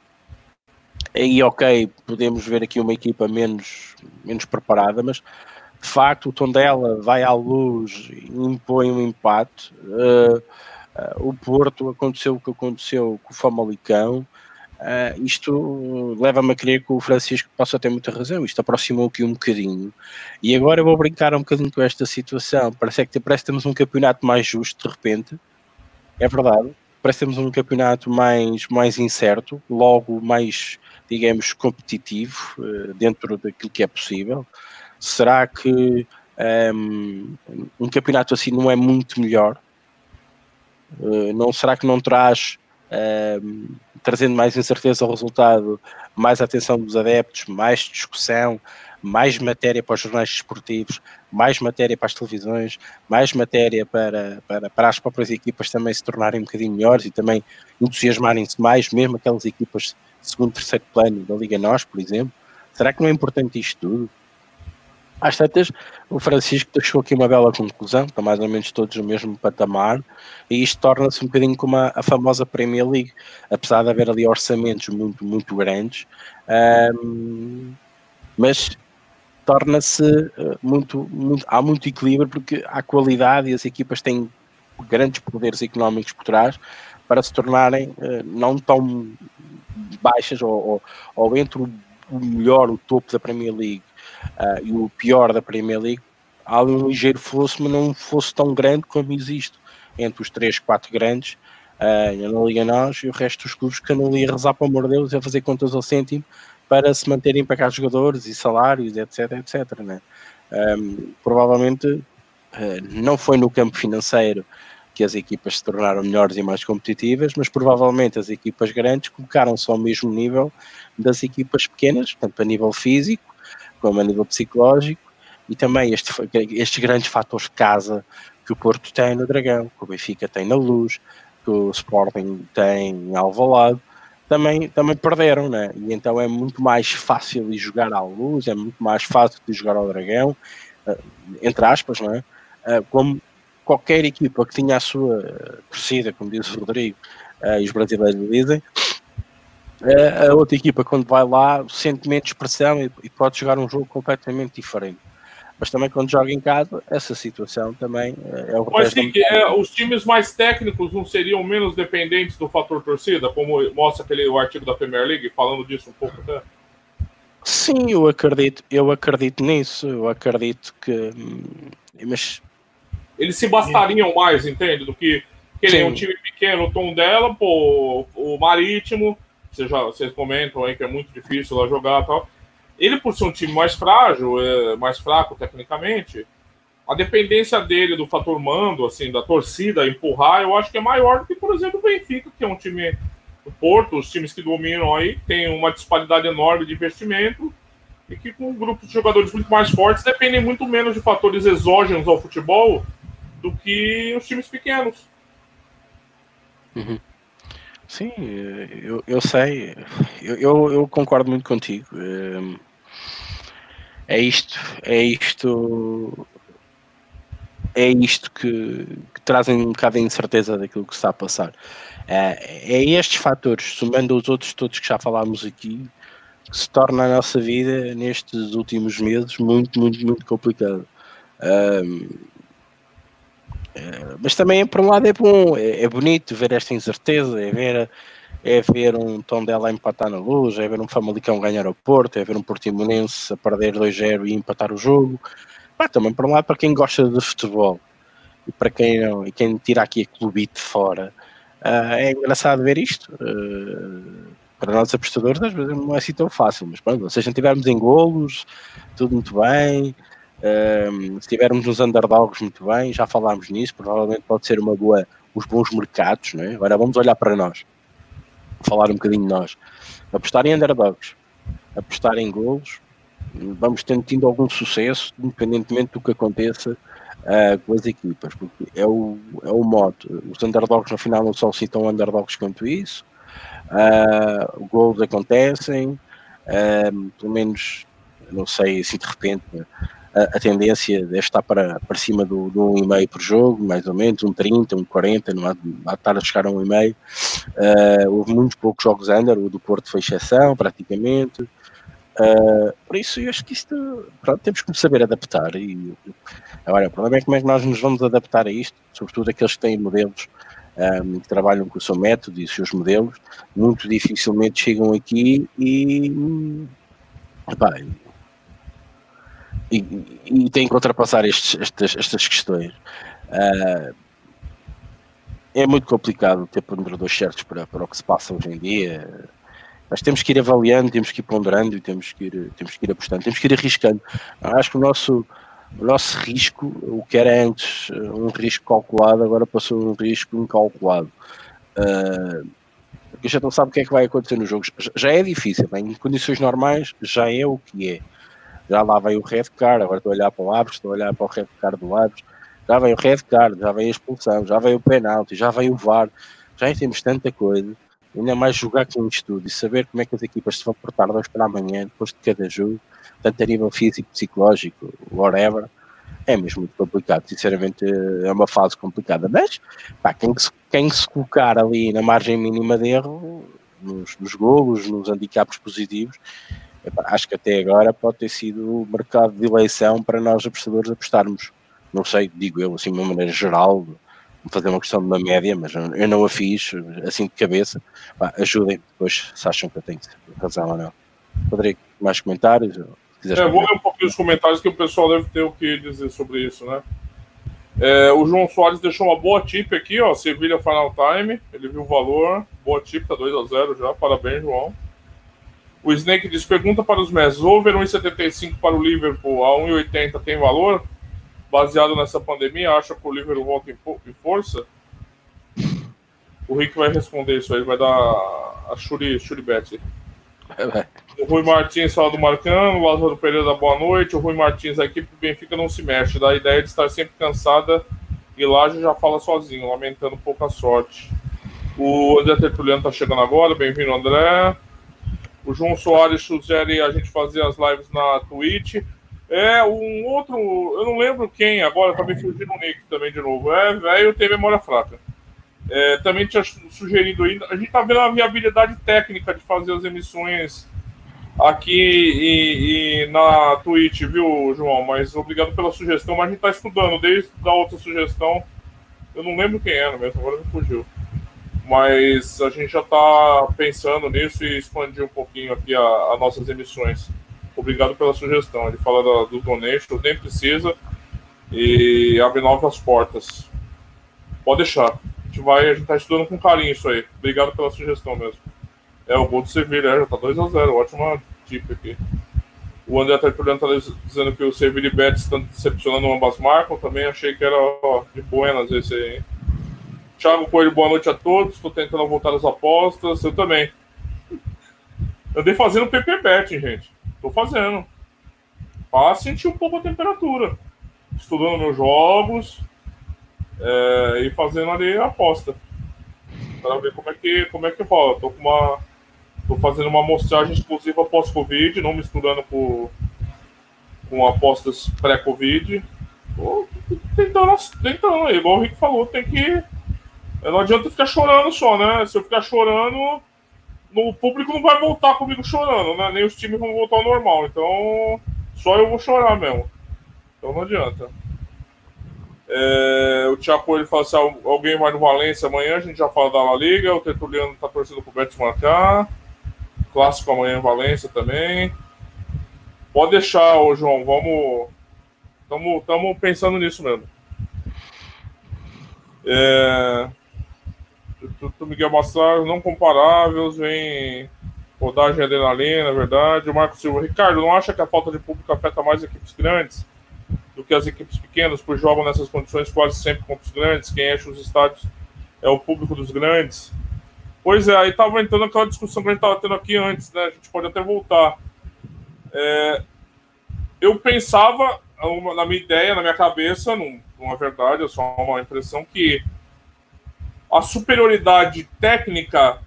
aí, ok, podemos ver aqui uma equipa menos, menos preparada, mas de facto o tom dela vai à luz e impõe um empate. Uh, o Porto aconteceu o que aconteceu com o Famalicão. Uh, isto leva-me a crer que o Francisco possa ter muita razão. Isto aproximou aqui um bocadinho. E agora eu vou brincar um bocadinho com esta situação. Parece que, parece que temos um campeonato mais justo de repente. É verdade. Parece que temos um campeonato mais, mais incerto, logo mais, digamos, competitivo uh, dentro daquilo que é possível. Será que um, um campeonato assim não é muito melhor? Eh, não será que não traz, uh, trazendo mais incerteza ao resultado, mais atenção dos adeptos, mais discussão, mais matéria para os jornais desportivos, mais matéria para as televisões, mais matéria para, para, para as próprias equipas também se tornarem um bocadinho melhores e também entusiasmarem-se mais, mesmo aquelas equipas de segundo, terceiro plano da Liga Nós, por exemplo. Será que não é importante isto tudo? Às tantas, o Francisco deixou aqui uma bela conclusão, estão mais ou menos todos no mesmo patamar, e isto torna-se um bocadinho como a, a, famosa Premier League, apesar de haver ali orçamentos muito, muito grandes, um, mas torna-se uh, muito, muito, há muito equilíbrio porque há qualidade e as equipas têm grandes poderes económicos por trás para se tornarem uh, não tão baixas ou, ou, ou entre o melhor, o topo da Premier League uh, e o pior da Premier League, há um ligeiro fosse, mas não fosse tão grande como existe entre os três, quatro grandes uh, na Liga Nós e o resto dos clubes que andam ali rezar para o amor de Deus e a fazer contas ao cêntimo para se manterem para cá jogadores e salários, etc, etc. Né? Um, provavelmente uh, não foi no campo financeiro que as equipas se tornaram melhores e mais competitivas, mas provavelmente as equipas grandes colocaram-se ao mesmo nível das equipas pequenas, tanto a nível físico como a nível psicológico, e também este, estes grandes fatores de casa que o Porto tem no Dragão, que o Benfica tem na Luz, que o Sporting tem em Alvalade, também, também perderam, né? E então é muito mais fácil de jogar à Luz, é muito mais fácil de jogar ao Dragão, uh, entre aspas, não é? Uh, como qualquer equipa que tinha a sua torcida, como diz o Rodrigo, uh, e os brasileiros dizem, a outra equipa, quando vai lá, sente menos pressão e, e, pode jogar um jogo completamente diferente. Mas também quando joga em casa, essa situação também eh, é o Mas sim, que é, os times mais técnicos não seriam menos dependentes do fator torcida, como mostra aquele o artigo da Premier League, falando disso um pouco até? Sim, eu acredito, eu acredito nisso, eu acredito que. Hum, mas eles se bastariam mais, entende? Do que Que nem um time pequeno, o tom dela, pô, o Marítimo, vocês, já, vocês comentam aí que é muito difícil lá jogar tal. Ele, por ser um time mais frágil, é, mais fraco tecnicamente, a dependência dele do fator mando, assim, da torcida, empurrar, eu acho que é maior do que, por exemplo, o Benfica, que é um time do Porto, os times que dominam aí, tem uma disparidade enorme de investimento e que com grupos de jogadores muito mais fortes dependem muito menos de fatores exógenos ao futebol do que os times pequenos. Uhum. Sim, eu, eu sei, eu, eu, concordo muito contigo. É isto, é isto é isto que, que trazem um bocado de incerteza daquilo que está a passar. É, é estes fatores, somando os outros todos que já falámos aqui, que se torna a nossa vida nestes últimos meses muito, muito, muito complicado. Um, mas também por um lado é bom, é, é, bonito ver esta incerteza, é ver, é ver um tom dela empatar na luz, é ver um Famalicão ganhar ao Porto, é ver um Portimonense a perder 2-0 e empatar o jogo. Pá, também por um lado, para quem gosta de futebol e para quem não, e quem tira aqui a clubite fora, uh, é engraçado ver isto. Uh, para nós apostadores, às vezes não é assim tão fácil, mas pronto, se a gente estivermos em golos, tudo muito bem. Um, se tivermos nos underdogs muito bem, já falámos nisso, provavelmente pode ser uma boa, os bons mercados, não é? Agora vamos olhar para nós, falar um bocadinho de nós, apostar em underdogs, apostar em golos, vamos tendo tido algum sucesso, independentemente do que aconteça uh, com as equipas, porque é o, é o modo. Os underdogs no final não são assim tão underdogs quanto isso. Uh, gols acontecem, uh, pelo menos, não sei, assim de repente, a, a tendência deve estar para, para cima do, do 1,5 por jogo, mais ou menos, um 30, um 40, não há, há estar a chegar a 1,5. Uh, houve muitos poucos jogos under, o do Porto foi exceção, praticamente. Uh, por isso, eu acho que isto, pronto, temos que saber adaptar. E, agora, o problema é como é que nós nos vamos adaptar a isto, sobretudo aqueles que têm modelos um, que trabalham com o seu método e os seus modelos, muito dificilmente chegam aqui e, epá, e, e, têm que ultrapassar estes, estas, estas questões. Uh, é muito complicado ter ponderadores certos para, para o que se passa hoje em dia mas temos que ir avaliando, temos que ir ponderando e temos que ir, temos que ir apostando, temos que ir arriscando. Acho que o nosso, o nosso risco, o que era antes um risco calculado, agora passou um risco incalculado. Uh, porque a gente não sabe o que é que vai acontecer nos jogos. Já é difícil, bem, em condições normais já é o que é. Já lá vem o red card, agora estou a olhar para o Aves, estou a olhar para o red card do Aves, já vem o red card, já vem a expulsão, já vem o penalti, já vem o VAR, já temos tanta coisa ainda mais jogar com um estudo e saber como é que as equipas se vão portar dois para amanhã, depois de cada jogo, tanto a nível físico, psicológico, whatever, é mesmo muito complicado. Sinceramente, é uma fase complicada. Mas, pá, quem, se, quem se colocar ali na margem mínima de erro, nos, nos golos, nos handicaps positivos, acho que até agora pode ter sido o mercado de eleição para nós apostadores apostarmos. Não sei, digo eu, assim, de uma maneira geral, fazer uma questão de uma média, mas eu não a fiz assim de cabeça. ajudem depois se acham que eu tenho razão ou não. Rodrigo, mais comentários? É, vou ler um pouquinho os comentários que o pessoal deve ter o que dizer sobre isso, né? É, o João Soares deixou uma boa tip aqui, ó. Sevilha Final Time. Ele viu o valor. Boa tip, tá 2x0 já. Parabéns, João. O Snake diz: pergunta para os Mets: over 1,75 para o Liverpool a 1,80 tem valor? baseado nessa pandemia, acha que o Liverpool volta em, em força? O Rick vai responder isso aí, vai dar a Shuri, Shuri Bet. É, o Rui Martins fala do Marcano, o Lázaro Pereira da boa noite. O Rui Martins, a equipe do Benfica não se mexe, dá a ideia de estar sempre cansada e Laje já fala sozinho, lamentando pouca sorte. O André Tertuliano tá chegando agora, bem-vindo, André. O João Soares sugere a gente fazer as lives na Twitch. É, um outro, eu não lembro quem agora, tá me fugindo o Nick também de novo. É, velho, tem memória fraca. É, também tinha sugerido ainda. A gente tá vendo a viabilidade técnica de fazer as emissões aqui e, e, na Twitch, viu, João? Mas obrigado pela sugestão. Mas a gente tá estudando desde a outra sugestão. Eu não lembro quem era mesmo, agora me fugiu. Mas a gente já tá pensando nisso e expandir um pouquinho aqui as nossas emissões. Obrigado pela sugestão. Ele fala da, do donation, nem precisa. E abre novas portas. Pode deixar. gente vai, a gente tá estudando com carinho isso aí. Obrigado pela sugestão mesmo. É, o gol do Sevilha, é, já tá 2x0, ótima tip aqui. O André Tertuliano tá dizendo que o Sevilha e Betis estão decepcionando ambas marcas. Também achei que era ó, de buenas esse aí, hein? Thiago Coelho, boa noite a todos. Estou tentando voltar às apostas. Eu também. Andei fazendo PP Bet, gente. Tô fazendo. Para sentir um pouco a temperatura. Estudando meus jogos. É, e fazendo ali a aposta. Para ver como é que, como é que rola. Tô com uma. Tô fazendo uma amostragem exclusiva pós-Covid, não misturando com, com apostas pré-Covid. Tentando, tentando, igual o Rick falou, tem que. Não adianta ficar chorando só, né? Se eu ficar chorando, o público não vai voltar comigo chorando, né? Nem os times vão voltar ao normal. Então, só eu vou chorar mesmo. Então não adianta. É, o Tiago ele fala assim: alguém vai no Valência amanhã, a gente já fala da La Liga. O Tertuliano tá torcendo pro Betis marcar. Clássico amanhã em Valência também. Pode deixar, ô João, vamos. Estamos pensando nisso mesmo. É, o Miguel Massaro, não comparáveis, vem rodagem adrenalina, é verdade. O Marco Silva, Ricardo, não acha que a falta de público afeta mais equipes grandes do que as equipes pequenas, pois jogam nessas condições quase sempre contra os grandes? Quem enche os estádios é o público dos grandes. Pois é, aí estava entrando aquela discussão que a gente estava tendo aqui antes, né? A gente pode até voltar. É, eu pensava, na minha ideia, na minha cabeça, não, não é verdade, é só uma impressão, que a superioridade técnica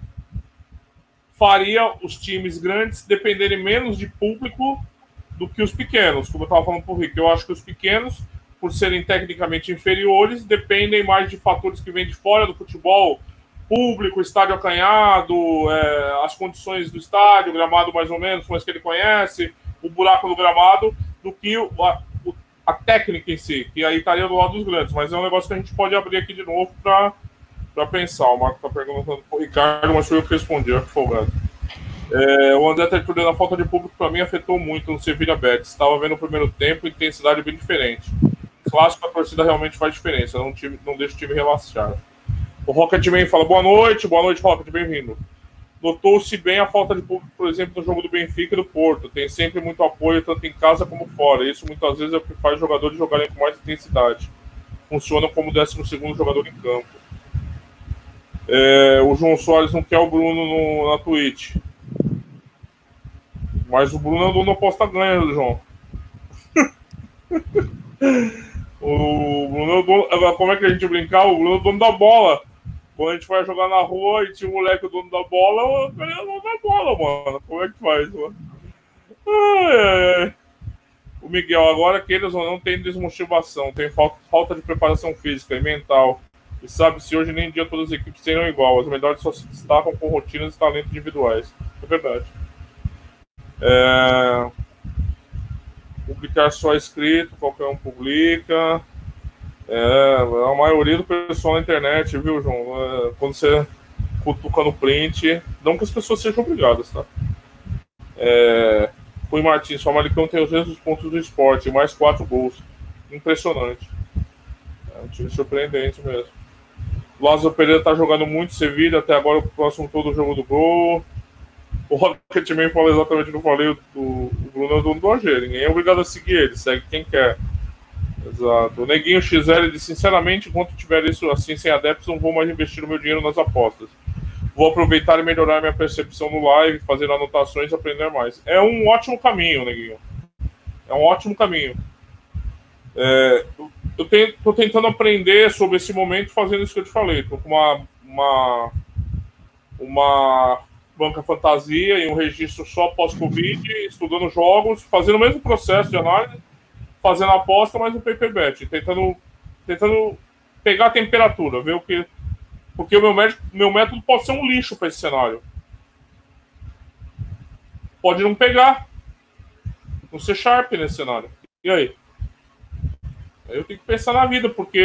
faria os times grandes dependerem menos de público do que os pequenos. Como eu estava falando para o Rick, eu acho que os pequenos, por serem tecnicamente inferiores, dependem mais de fatores que vêm de fora do futebol, público, estádio acanhado, é, as condições do estádio, gramado mais ou menos, como que ele conhece, o buraco do gramado, do que a, a técnica em si, que aí estaria do lado dos grandes. Mas é um negócio que a gente pode abrir aqui de novo para para pensar. O Marco está perguntando para o Ricardo, mas foi eu que respondi, eu que folgado. É, o André Tertuliano, a falta de público para mim afetou muito no Sevilla Betis. Estava vendo o primeiro tempo, intensidade bem diferente. Clássico, a torcida realmente faz diferença, não, time, não deixa o time relaxar. O Rocketman fala: boa noite, boa noite, Rocket, bem-vindo. Notou-se bem a falta de público, por exemplo, no jogo do Benfica e do Porto. Tem sempre muito apoio, tanto em casa como fora. Isso muitas vezes é o que faz jogadores jogarem com mais intensidade. Funciona como o 12 jogador em campo. É, o João Soares não quer o Bruno no, na Twitch. Mas o Bruno dono da aposta ganha, João. [LAUGHS] o Bruno é o dono. Como é que a gente brincar? O Bruno é o dono da bola. Quando a gente vai jogar na rua e tinha um moleque o dono da bola, ele é o dono da bola, mano. Como é que faz, mano? Ai, ai. O Miguel, agora que eles não têm desmotivação, tem falta de preparação física e mental. E sabe-se hoje nem dia todas as equipes serão igual. As melhores só se destacam com rotinas e talentos individuais. É verdade. É... Publicar só escrito, qualquer um publica. É, a maioria do pessoal na internet, viu, João? É, quando você cutuca no print, não que as pessoas sejam obrigadas, tá? É, Rui Martins, o Malicão tem os mesmos pontos do esporte, mais quatro gols. Impressionante. É um time surpreendente mesmo. Lázaro Pereira tá jogando muito Sevilha, até agora o próximo todo jogo do gol. O Rocketman fala exatamente o que eu falei, o, o Bruno é dono do AG, ninguém é obrigado a seguir ele, segue quem quer. Exato. O Neguinho XL diz, sinceramente, enquanto tiver isso assim sem adeptos, não vou mais investir o meu dinheiro nas apostas. Vou aproveitar e melhorar minha percepção no live, fazer anotações e aprender mais. É um ótimo caminho, Neguinho. É um ótimo caminho. É, eu estou tentando aprender sobre esse momento fazendo isso que eu te falei. Estou com uma, uma, uma banca fantasia e um registro só pós-Covid, estudando jogos, fazendo o mesmo processo de análise, fazendo aposta, mas no paper bet, tentando, tentando pegar a temperatura, ver o que. Porque o meu, médico, meu método pode ser um lixo para esse cenário. Pode não pegar. Não ser sharp nesse cenário. E aí? Eu tenho que pensar na vida, porque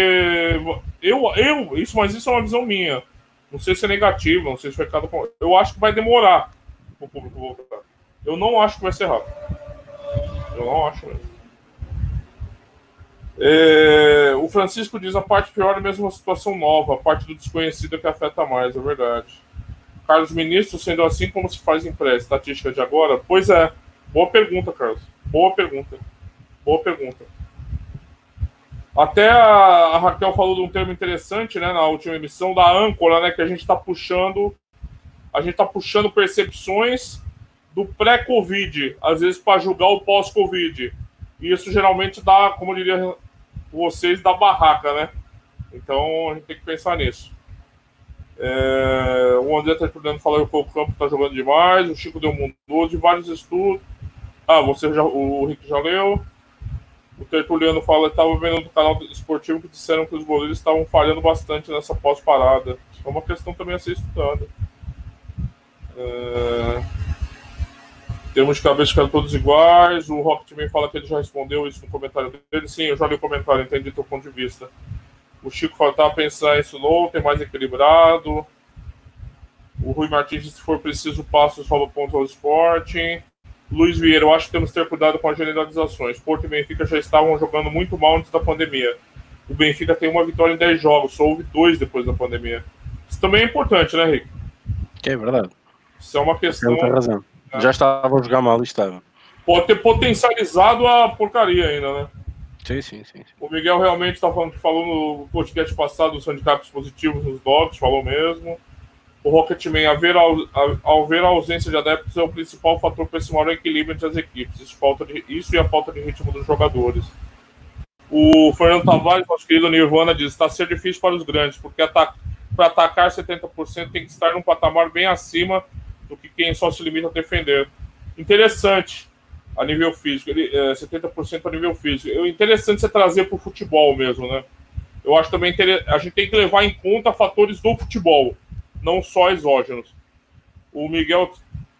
eu, eu, isso, mas isso é uma visão minha. Não sei se é negativo, não sei se foi cada. Eu acho que vai demorar o público voltar. Eu não acho que vai ser rápido. Eu não acho mesmo. É, o Francisco diz a parte pior é mesmo uma situação nova, a parte do desconhecido é que afeta mais, é verdade. Carlos Ministro, sendo assim, como se faz em pré? Estatística de agora? Pois é. Boa pergunta, Carlos. Boa pergunta. Boa pergunta. Até a, Raquel falou de um termo interessante, né, na última emissão, da âncora, né, que a gente está puxando, a gente está puxando percepções do pré-Covid, às vezes para julgar o pós-Covid. E isso geralmente dá, como diria vocês, da barraca, né? Então a gente tem que pensar nisso. É, o André está estudando falar que o campo está jogando demais, o Chico deu um mundo de vários estudos. Ah, você já, o Rick já leu. O Tertuliano fala que estava vendo no canal esportivo que disseram que os goleiros estavam falhando bastante nessa pós-parada. É uma questão também a ser estudada. É... Temos de cabeça eram todos iguais. O Rock também fala que ele já respondeu isso no comentário dele. Sim, eu já li o comentário, entendi teu ponto de vista. O Chico fala, tá pensar isso novo, tem mais equilibrado. O Rui Martins, se for preciso, passa os rouba pontos ao esporte. Luiz Vieira, eu acho que temos que ter cuidado com as generalizações. Porto e Benfica já estavam jogando muito mal antes da pandemia. O Benfica tem uma vitória em 10 jogos, só houve dois depois da pandemia. Isso também é importante, né, Rick? É verdade. Isso é uma questão. Tem razão. É. Já estava a jogar mal estava. Pode ter potencializado a porcaria ainda, né? Sim, sim, sim. O Miguel realmente está falando que falou no podcast passado dos handicaps positivos nos dogs, falou mesmo. O Rocketman, ao ver, ao, ver a ausência de adeptos, é o principal fator para esse maior equilíbrio entre as equipes. Isso, falta de, isso e a falta de ritmo dos jogadores. O Fernando Tavares, nosso querido Nirvana, diz: está sendo difícil para os grandes, porque para atacar 70% tem que estar num patamar bem acima do que quem só se limita a defender. Interessante a nível físico, ele, é, 70% a nível físico. É interessante você trazer para o futebol mesmo, né? Eu acho também a gente tem que levar em conta fatores do futebol não só exógenos. O Miguel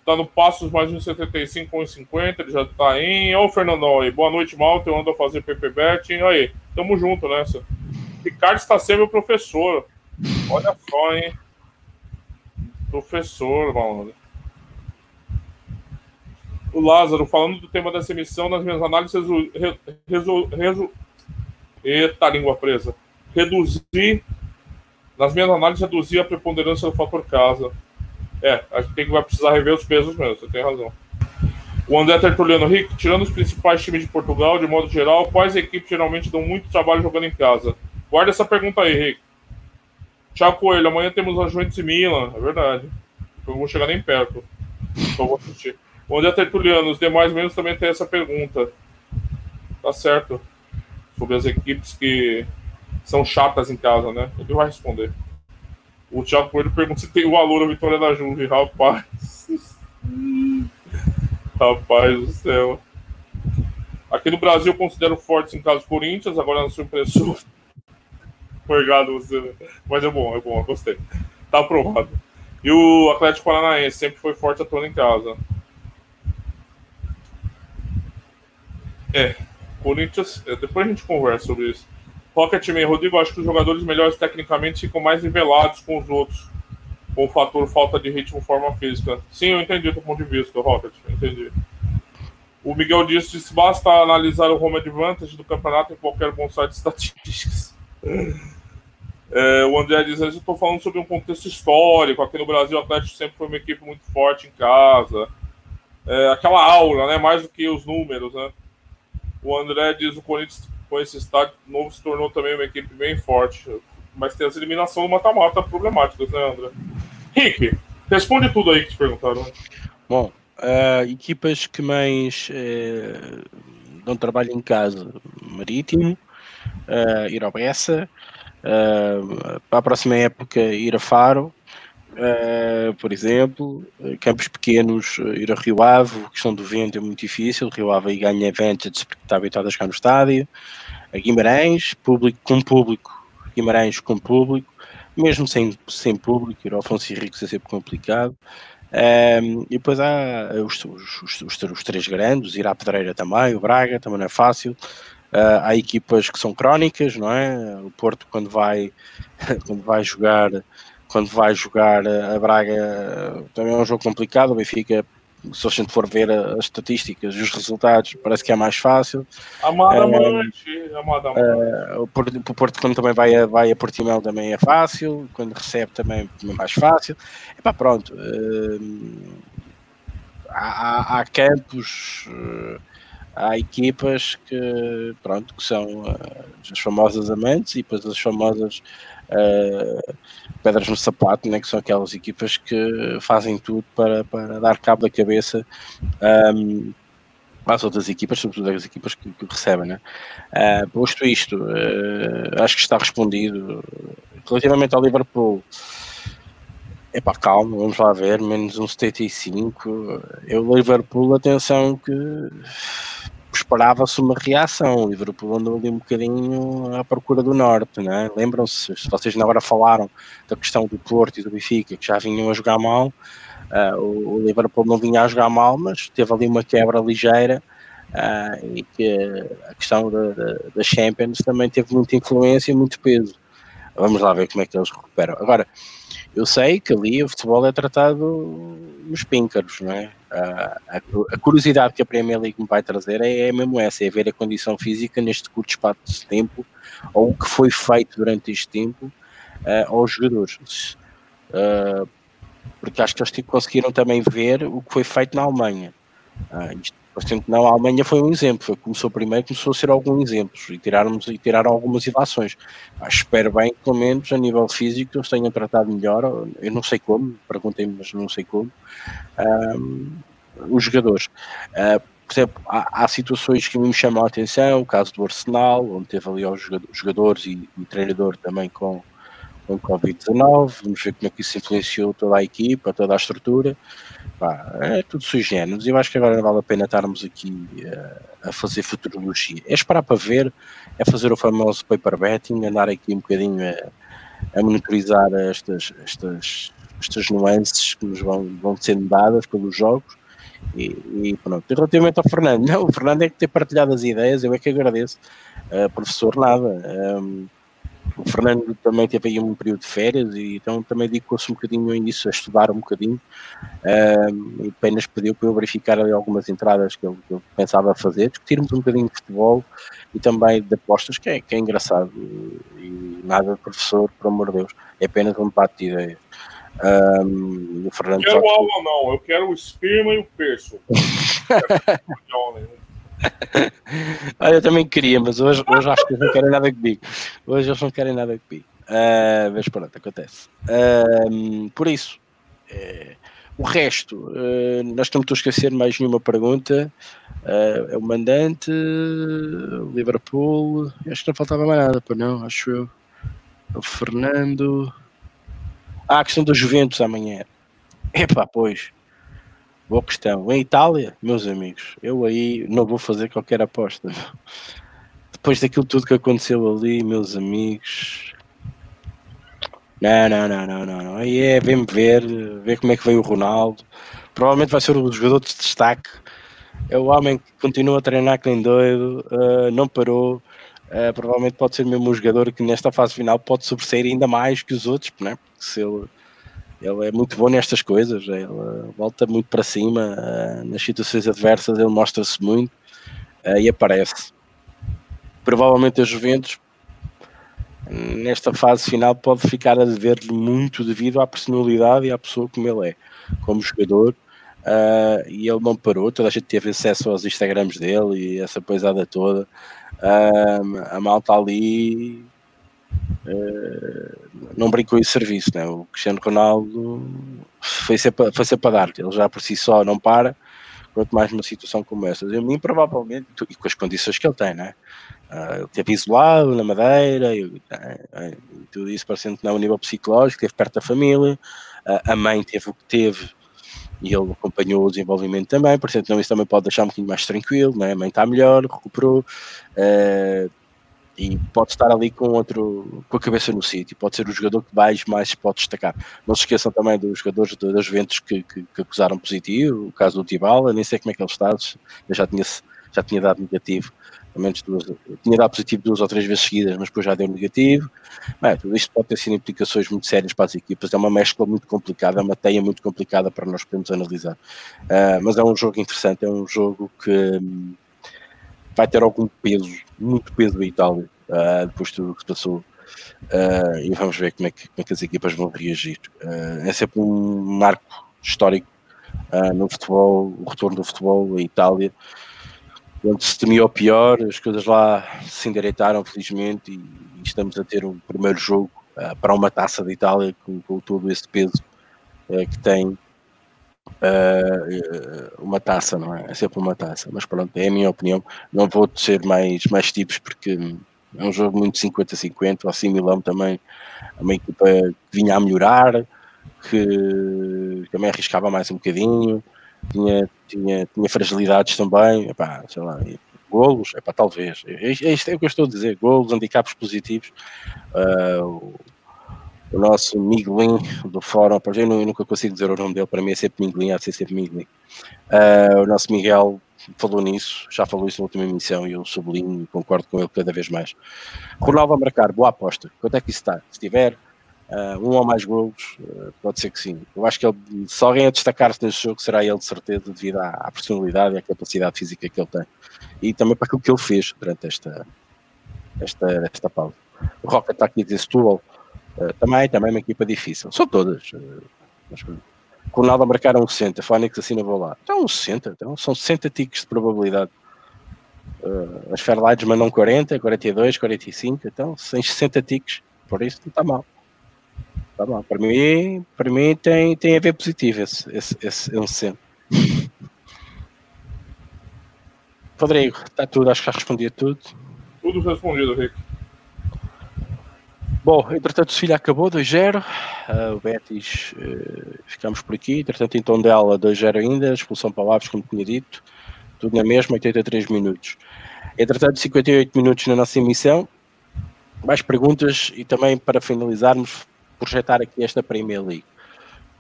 tá no Passos mais um 75 com 50, ele já tá em. Ô, Fernandão aí, boa noite, Malta. Eu ando a fazer PPBet. Aí, tamo junto nessa. Ricardo está sendo meu professor. Olha só, hein? Professor, mano. O Lázaro, falando do tema dessa emissão, nas minhas análises, resol... resol... resol... Eita, língua presa. Reduzir nas minhas análises, reduzir a preponderância do fator casa. É, a gente tem que vai precisar rever os pesos mesmo, você tem razão. O André Tertuliano Rick, tirando os principais times de Portugal, de modo geral, quais equipes geralmente dão muito trabalho jogando em casa? Guarda essa pergunta aí, Rick. Tchau, Coelho. Amanhã temos a Juventus e Milan, é verdade. Eu não vou chegar nem perto. Só vou assistir. O André Tertuliano, os demais menos também tem essa pergunta. Tá certo. Sobre as equipes que são chatas em casa, né? Ele vai responder. O Thiago Coelho pergunta se tem o valor a vitória da Juve. Rapaz. [LAUGHS] Rapaz do céu. Aqui no Brasil eu considero fortes em caso Corinthians, agora na sua impressora. [LAUGHS] Obrigado, você. Mas é bom, é bom, eu gostei. Tá aprovado. E o Atlético Paranaense sempre foi forte atuando em casa. É, Corinthians. É, depois a gente conversa sobre isso. Rocketman, Rodrigo, acho que os jogadores melhores tecnicamente ficam mais nivelados com os outros, com o fator falta de ritmo forma física. Sim, eu entendi o teu ponto de vista, Rocket, entendi. O Miguel disse que basta analisar o home advantage do campeonato em qualquer bom site de estatísticas. [LAUGHS] É, o André diz, eu estou falando sobre um contexto histórico. Aqui no Brasil, o Atlético sempre foi uma equipe muito forte em casa. É, aquela aura, né? Mais do que os números, né? O André diz o Corinthians com esse estádio novo se tornou também uma equipe bem forte. Mas tem as eliminações no mata-mata problemáticas, né, André? Rick, responde tudo aí que te perguntaram. Bom, uh, equipas que mais uh, dão trabalho em casa: Marítimo, uh, uh, para a próxima época ir a Faro, Uh, por exemplo, campos pequenos, ir a Rio Ave, a questão do vento é muito difícil, Rio Ave aí ganha advantage porque está habituado a chegar no estádio, a Guimarães, público com público, Guimarães com público, mesmo sem, sem público, ir ao Afonso Henriques é sempre complicado. Um, e depois há os, os, os, os, três grandes, ir à Pedreira também, o Braga também não é fácil. Uh, há equipas que são crónicas, não é? O Porto quando vai, [LAUGHS] quando vai jogar quando vai jogar a Braga também é um jogo complicado, o Benfica se a gente for ver as estatísticas e os resultados, parece que é mais fácil. Amadamente, uh, amadamente. Uh, o Porto, quando também vai a, vai a Portimão, também é fácil, quando recebe também é mais fácil. E pá, pronto. Uh, há, há, campos, uh, há equipas que, pronto, que são as famosas amantes e depois as famosas uh, pedras no sapato, né, que são aquelas equipas que fazem tudo para, para dar cabo da cabeça um, às outras equipas, sobretudo as equipas que, que recebem. Né? Uh, posto isto, uh, acho que está respondido. Relativamente ao Liverpool, é pá, calma, vamos lá ver, menos um 75. Eu, Liverpool, atenção que esperava-se uma reação. O Liverpool andou ali um bocadinho à procura do norte, né? Lembram-se, se vocês na hora falaram da questão do Porto e do Benfica, que já vinham a jogar mal, uh, o, Liverpool não vinha a jogar mal, mas teve ali uma quebra ligeira. Uh, e que a questão da, Champions também teve muita influência e muito peso. Vamos lá ver como é que eles recuperam. Agora, eu sei que ali o futebol é tratado nos píncaros, não é? A, curiosidade que a Premier League me vai trazer é, é mesmo essa, é ver a condição física neste curto espaço de tempo, ou o que foi feito durante este tempo uh, aos jogadores. Uh, porque acho que eles conseguiram também ver o que foi feito na Alemanha. Uh, portanto, não, a Alemanha foi um exemplo, foi, começou primeiro, começou a ser alguns exemplos e tirarmos e tiraram algumas ilações. espero bem que, pelo menos, a nível físico, eles tenham tratado melhor. Eu não sei como, perguntei-me, mas não sei como os jogadores. Uh, por exemplo, há, há, situações que me chamam a atenção, o caso do Arsenal, onde teve ali os jogadores e o treinador também com, com Covid-19, vamos ver como é que isso influenciou toda a equipa, toda a estrutura. Pá, é tudo sui generis. Eu acho que agora vale a pena estarmos aqui uh, a fazer futurologia. É esperar para ver, é fazer o famoso paper betting, andar aqui um bocadinho a, a monitorizar estas, estas estas nuances que nos vão, vão sendo dadas pelos jogos. E, e pronto. Relativamente ao Fernando, [LAUGHS] não, o Fernando é que ter partilhado as ideias, eu é que agradeço. Uh, professor, nada. Um, o Fernando também teve aí um período de férias e então também dedicou-se um bocadinho início a estudar um bocadinho. Um, e apenas pediu para eu verificar ali algumas entradas que que ele, pensava fazer, discutirmos um bocadinho de futebol e também de apostas, que é, que é engraçado. E, e nada, professor, por amor de Deus, é apenas um debate de ideias. Um, o Fernando quero o alma, não, eu quero o esperma e o [LAUGHS] peixe. [LAUGHS] eu também queria, mas hoje, hoje acho que eles não querem nada comigo. Hoje eles não querem nada comigo. Uh, mas pronto, acontece. Uh, por isso, uh, o resto, uh, nós estamos a esquecer mais nenhuma pergunta. é o mandante, Liverpool. Acho que não faltava mais nada, para não, acho eu. O Fernando. Ah, a questão dos Juventus amanhã. Epá, pois. Boa questão. Em Itália, meus amigos, eu aí não vou fazer qualquer aposta. Depois daquilo tudo que aconteceu ali, meus amigos. Não, não, não, não, não. não. Aí é, vem-me ver, ver como é que veio o Ronaldo. Provavelmente vai ser o jogador de destaque. É o homem que continua a treinar que nem doido, uh, não parou. Uh, provavelmente pode ser mesmo um jogador que nesta fase final pode sobressair ainda mais que os outros, né? porque se ele, ele é muito bom nestas coisas, ele volta muito para cima, uh, nas situações adversas ele mostra-se muito uh, e aparece. Provavelmente a Juventus nesta fase final pode ficar a dever-lhe muito devido à personalidade e à pessoa como ele é, como jogador. Uh, e ele não parou, toda a gente teve acesso aos Instagrams dele e essa poisada toda. Uh, a malta ali não brincou em serviço, né? o Cristiano Ronaldo foi sempre, foi sempre para dar, ele já por si só não para, quanto mais numa situação como essa. Eu, mim, provavelmente, e com as condições que ele tem, né? Uh, ele esteve isolado na Madeira, e, uh, tudo isso parecendo que não, a nível psicológico, esteve perto da família, a mãe teve o que teve e ele acompanhou o desenvolvimento também, portanto não, isso também pode deixar um bocadinho mais tranquilo, né? a mãe está melhor, recuperou uh, e pode estar ali com outro com a cabeça no sítio, pode ser o jogador que mais, mais pode destacar. Não se esqueçam também dos jogadores das Juventus que, que, que, acusaram positivo, o caso do Tibala, nem sei como é que ele está, eu já tinha, já tinha dado negativo pelo menos duas, tinha dado positivo duas ou três vezes seguidas, mas depois já deu negativo. Bem, tudo isto pode ter sido implicações muito sérias para as equipas, é uma mescla muito complicada, é uma teia muito complicada para nós podermos analisar. Uh, mas é um jogo interessante, é um jogo que um, vai ter algum peso, muito peso a Itália, uh, depois de tudo o que se passou. Uh, e vamos ver como é, que, como é, que, as equipas vão reagir. é sempre um marco histórico no futebol, o retorno do futebol em Itália onde se temia o pior, as coisas lá se endireitaram, felizmente, e, e estamos a ter um primeiro jogo uh, para uma taça de Itália com, com todo esse peso uh, que tem uh, uma taça, não é? É sempre uma taça, mas pronto, é a minha opinião. Não vou ser mais, mais tipos porque é um jogo muito 50-50. O AC Milão também é uma equipa que vinha a melhorar, que também arriscava mais um bocadinho tinha, tinha, tinha fragilidades também, epá, sei lá, golos, epá, talvez, é, é isto é o que eu estou a dizer, golos, handicaps positivos, uh, o, nosso Miguelin do fórum, eu, nunca consigo dizer o nome dele, para mim é sempre Miguelin, há de ser sempre Miguelin, uh, o nosso Miguel falou nisso, já falou isso na última emissão e eu sublinho e concordo com ele cada vez mais. Ronaldo a marcar, boa aposta, quanto é que isso está? Se tiver uh, um ou mais golos, uh, pode ser que sim. Eu acho que ele, se alguém a destacar-se neste jogo, será ele de certeza, devido à, à, personalidade e à capacidade física que ele tem. E também para aquilo que ele fez durante esta, esta, esta pausa. O Roca está aqui a dizer Setúbal, uh, também, também é uma equipa difícil. São todas. Mas, com o Ronaldo a marcar um 60, Fónix assim não vou lá. Então um 60, então, são 60 tiques de probabilidade. Uh, as Fairlights mandam 40, 42, 45, então sem 60 tiques, por isso não está mal. Tá bom. Para mim, para mim tem, tem a ver positivo esse, esse, esse, esse Rodrigo, está tudo, acho que já respondi a tudo. Tudo respondido, Rick. Bom, entretanto o Sevilha acabou 2-0, uh, ah, o Betis uh, ficamos por aqui, entretanto em dela 2-0 ainda, expulsão para o Aves, como tinha dito, tudo na mesma, 83 minutos. Entretanto 58 minutos na nossa emissão, mais perguntas e também para finalizarmos, projetar aqui esta Premier League,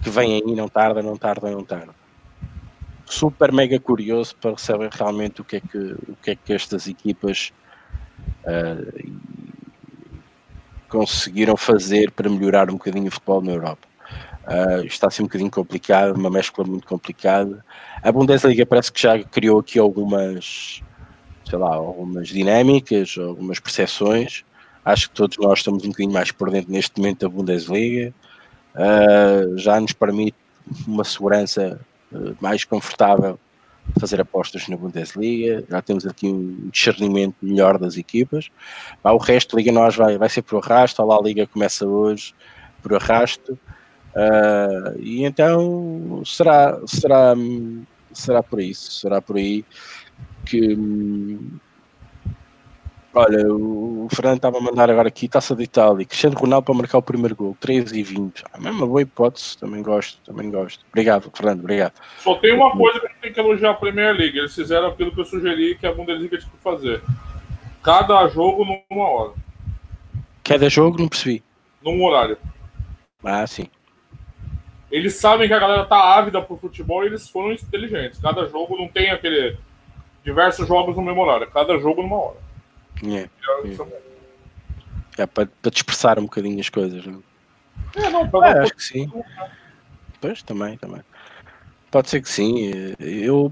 que vem aí, não tarda, não tarda, não tarda. Super mega curioso para saber realmente o que é que, o que, é que estas equipas uh, conseguiram fazer para melhorar um bocadinho o futebol na Europa. Uh, está a ser um bocadinho complicado, uma mescla muito complicada. A Bundesliga parece que já criou aqui algumas, sei lá, algumas dinâmicas, algumas percepções. Acho que todos nós estamos um bocadinho mais por dentro neste momento da Bundesliga. Uh, já nos permite uma segurança uh, mais confortável fazer apostas na Bundesliga. Já temos aqui um discernimento melhor das equipas. o resto, Liga Nós vai, vai ser por arrasto. A Liga começa hoje por arrasto. Uh, e então será, será, será por isso. Será por aí que Olha, o Fernando estava a mandar agora aqui, taça de Itália, Cristiano Ronaldo para marcar o primeiro gol, 13 e 20. É uma boa hipótese, também gosto, também gosto. Obrigado, Fernando, obrigado. Só tem uma coisa que a gente tem que elogiar a Premier League, eles fizeram aquilo que eu sugeri que a Bundesliga tinha que fazer. Cada jogo numa hora. Cada jogo, não percebi. Num horário. Ah, sim. Eles sabem que a galera tá ávida por futebol e eles foram inteligentes. Cada jogo não tem aquele diversos jogos no mesmo horário, cada jogo numa hora. É, é. é para, para dispersar um bocadinho as coisas, não é? não, para é, acho que sim. Pois, também, também. Pode ser que sim. Eu,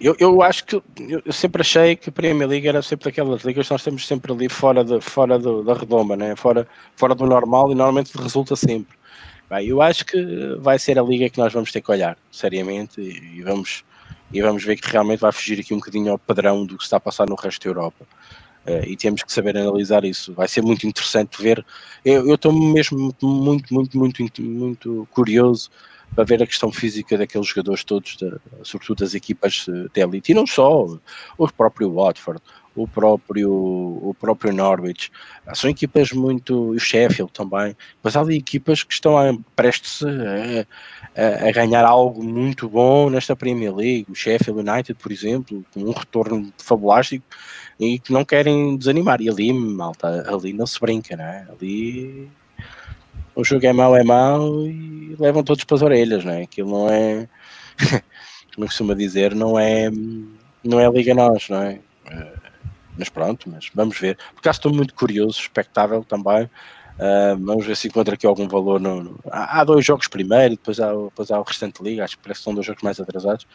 eu, eu acho que eu sempre achei que a Premier League era sempre daquelas ligas que nós estamos sempre ali fora, de, fora da redoma, né? fora, fora do normal e normalmente resulta sempre. Bem, eu acho que vai ser a liga que nós vamos ter que olhar seriamente e, e vamos, e vamos ver que realmente vai fugir aqui um bocadinho ao padrão do que está a passar no resto da Europa. Uh, e temos que saber analisar isso. Vai ser muito interessante ver. Eu estou mesmo muito, muito, muito, muito curioso para ver a questão física daqueles jogadores todos, de, sobretudo das equipas de elite, e não só, o próprio Watford, o próprio, o próprio Norwich, são equipas muito, o Sheffield também, mas há ali equipas que estão prestes a, a, a, ganhar algo muito bom nesta Premier League, o Sheffield United, por exemplo, com um retorno fabulástico, e que não querem desanimar, e ali, malta, ali não se brinca, né? ali o jogo é mau, é mau e levam todos para as orelhas, não é? Aquilo não é, [LAUGHS] como costuma dizer, não é, não é Liga Nós, não é? Mas pronto, mas vamos ver. Porque estou muito curioso, expectável também. Uh, vamos ver se encontra aqui algum valor. No, no... Há, há, dois jogos primeiro, depois há, depois há o restante liga, acho que parece que são dois jogos mais atrasados.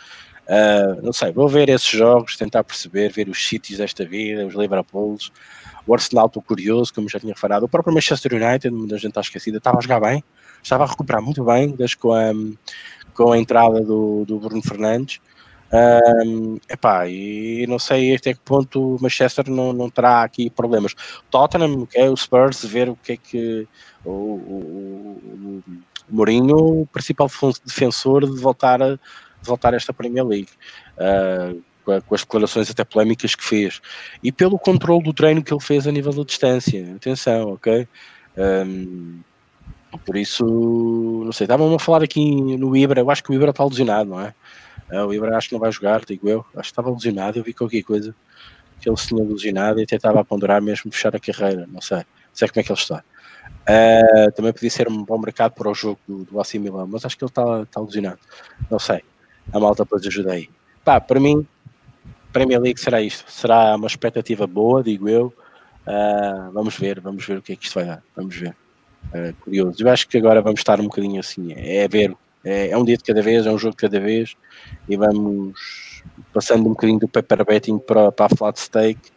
Uh, não sei, vou ver esses jogos, tentar perceber, ver os sítios desta vida, os Liverpools, o Arsenal, estou curioso, como já tinha falado. O próprio Manchester United, muita gente está esquecida, estava a jogar bem, estava a recuperar muito bem, desde com a, com a entrada do, do Bruno Fernandes. Um, epá, e não sei até que ponto o Manchester não, não terá aqui problemas. Tottenham, é o Spurs, ver o que é que o, o, o Mourinho, o principal defensor de voltar a, de voltar a esta Premier League. Uh, com as declarações até polémicas que fez e pelo controle do treino que ele fez a nível da distância. Atenção, ok? Um, por isso, não sei, estavam a falar aqui no Ibra, eu acho que o Ibra está lesionado, não é? Ah, o Ibra acho que não vai jogar, digo eu. Acho que estava lesionado, eu vi qualquer coisa que ele se lesionado e até estava a ponderar mesmo fechar a carreira. Não sei, não sei como é que ele está. Uh, também podia ser um bom mercado para o jogo do, do AC Milan, mas acho que ele está, está lesionado. Não sei. A malta depois ajuda aí. Pá, para mim, Premier League será isto. Será uma expectativa boa, digo eu. Uh, vamos ver, vamos ver o que é que isto vai dar. Vamos ver. Uh, curioso. Eu acho que agora vamos estar um bocadinho assim, é ver é, é, um dia de cada vez, é um jogo de cada vez e vamos passando um bocadinho do paper betting para, para a flat stake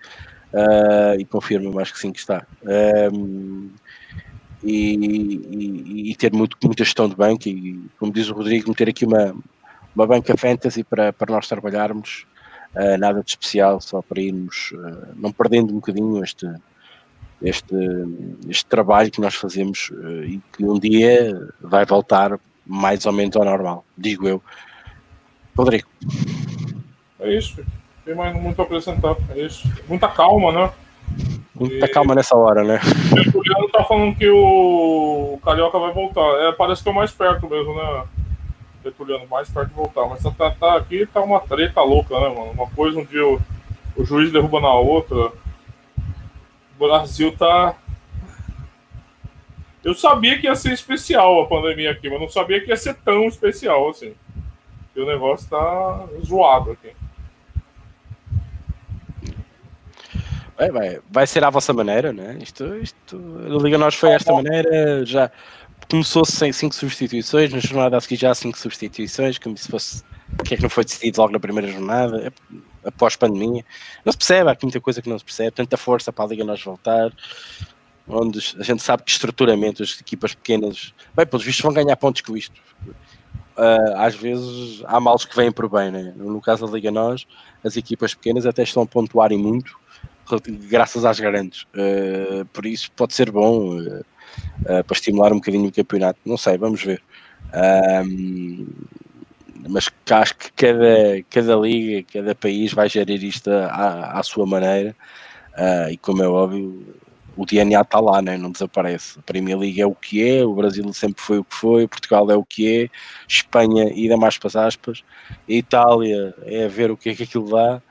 uh, e confirmo mais que sim que está. Um, e, e, e, ter muito, muita gestão de banco e, como diz o Rodrigo, meter aqui uma, uma banca fantasy para, para nós trabalharmos, uh, nada de especial, só para irmos uh, não perdendo um bocadinho este, este, este trabalho que nós fazemos e que um dia vai voltar mais ou menos ao normal, digo eu. Rodrigo. É isso, tem mais muito a acrescentar. É isso. Muita calma, né? Muita e... calma nessa hora, né? O Juliano tá falando que o Carioca vai voltar. É, parece que é o mais perto mesmo, né? Tertuliano, mais perto de voltar. Mas tá, tá, aqui tá uma treta louca, né, mano? Uma coisa um dia o, o juiz derruba na outra. O Brasil tá eu sabia que ia ser especial a pandemia aqui, mas não sabia que ia ser tão especial assim. E o negócio tá zoado aqui. Vai, vai, vai ser à vossa maneira, né? Isto, isto, a Liga Nós foi desta maneira, já começou-se sem cinco substituições, na jornada a seguir já há cinco substituições, como se fosse o que é que não foi decidido logo na primeira jornada, após pandemia. Não se percebe, há aqui muita coisa que não se percebe, tanta força para a Liga Nós voltar onde a gente sabe que estruturamento as equipas pequenas, bem, pelos vistos vão ganhar pontos com isto. Uh, às vezes há males que vêm por bem, né? no caso da Liga Nós, as equipas pequenas até estão a pontuarem muito graças às grandes, uh, por isso pode ser bom uh, para estimular um bocadinho o campeonato, não sei, vamos ver. mas acho que cada, cada liga, cada país vai gerir isto à, à sua maneira, e como é óbvio, o DNA está lá, né? não desaparece. A Premier League é o que é, o Brasil sempre foi o que foi, Portugal é o que é, Espanha, ainda mais para as aspas, a Itália é ver o que é que aquilo dá.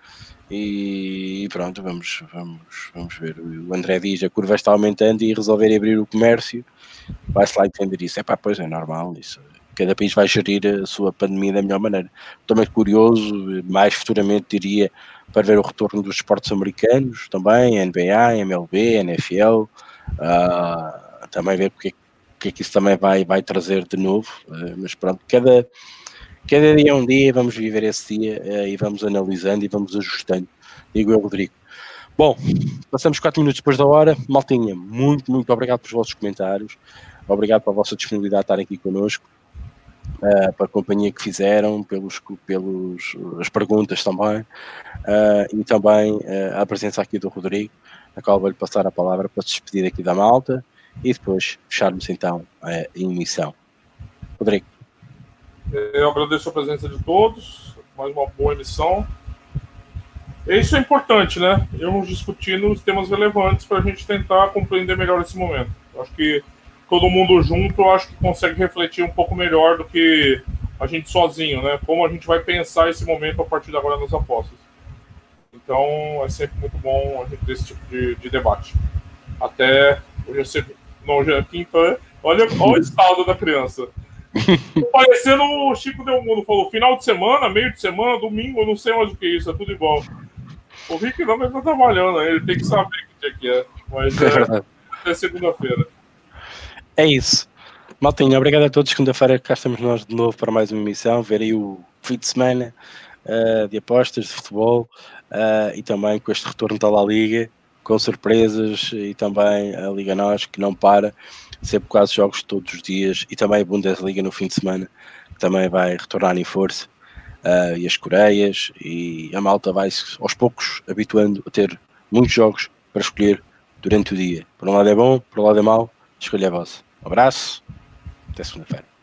E, pronto, vamos, vamos, vamos ver. O André diz a curva está aumentando e resolver abrir o comércio, vai-se lá entender isso. É pá, pois é normal isso. Cada país vai gerir a sua pandemia da melhor maneira. Muito curioso, mais futuramente diria para ver o retorno dos esportes americanos também, NBA, MLB, NFL, uh, ah, também ver porque que é que isso também vai, vai trazer de novo, uh, mas pronto, cada, cada dia é um dia, vamos viver esse dia uh, e vamos analisando e vamos ajustando, digo eu, Rodrigo. Bom, passamos 4 minutos depois da hora, maltinha, muito, muito obrigado pelos vossos comentários, obrigado pela vossa disponibilidade de estar aqui connosco, uh, pela companhia que fizeram, pelos, pelos as perguntas também, uh, e também uh, a presença aqui do Rodrigo, a qual vou-lhe passar a palavra para se despedir aqui da malta e depois fecharmos então a emissão. Rodrigo. Eu agradeço a presença de todos, mais uma boa emissão. Isso é importante, né? Irmos discutindo os temas relevantes para a gente tentar compreender melhor esse momento. Acho que todo mundo junto, eu acho que consegue refletir um pouco melhor do que a gente sozinho, né? Como a gente vai pensar esse momento a partir de agora nas apostas. Então é sempre muito bom a gente ter esse tipo de, de debate. Até hoje é sempre. Não, hoje é quinta. Olha, olha o estado da criança. Parecendo o Chico Del Mundo falou: final de semana, meio de semana, domingo, não sei mais o que é isso, é tudo igual. O Rick não estar trabalhando, né? ele tem que saber o que é que é. Mas é, até segunda-feira. É isso. Maltinha, obrigado a todos. Segunda-feira cá estamos nós de novo para mais uma emissão. Ver aí o fim de semana uh, de apostas, de futebol uh, e também com este retorno da La Liga, com surpresas e também a Liga Nós que não para, sempre quase jogos todos os dias e também a Bundesliga no fim de semana que também vai retornar em força. Uh, e as Coreias e a malta vai aos poucos habituando a ter muitos jogos para escolher durante o dia. Por um lado é bom, por um lado é mau, escolha a vossa. Abraço, até segunda-feira.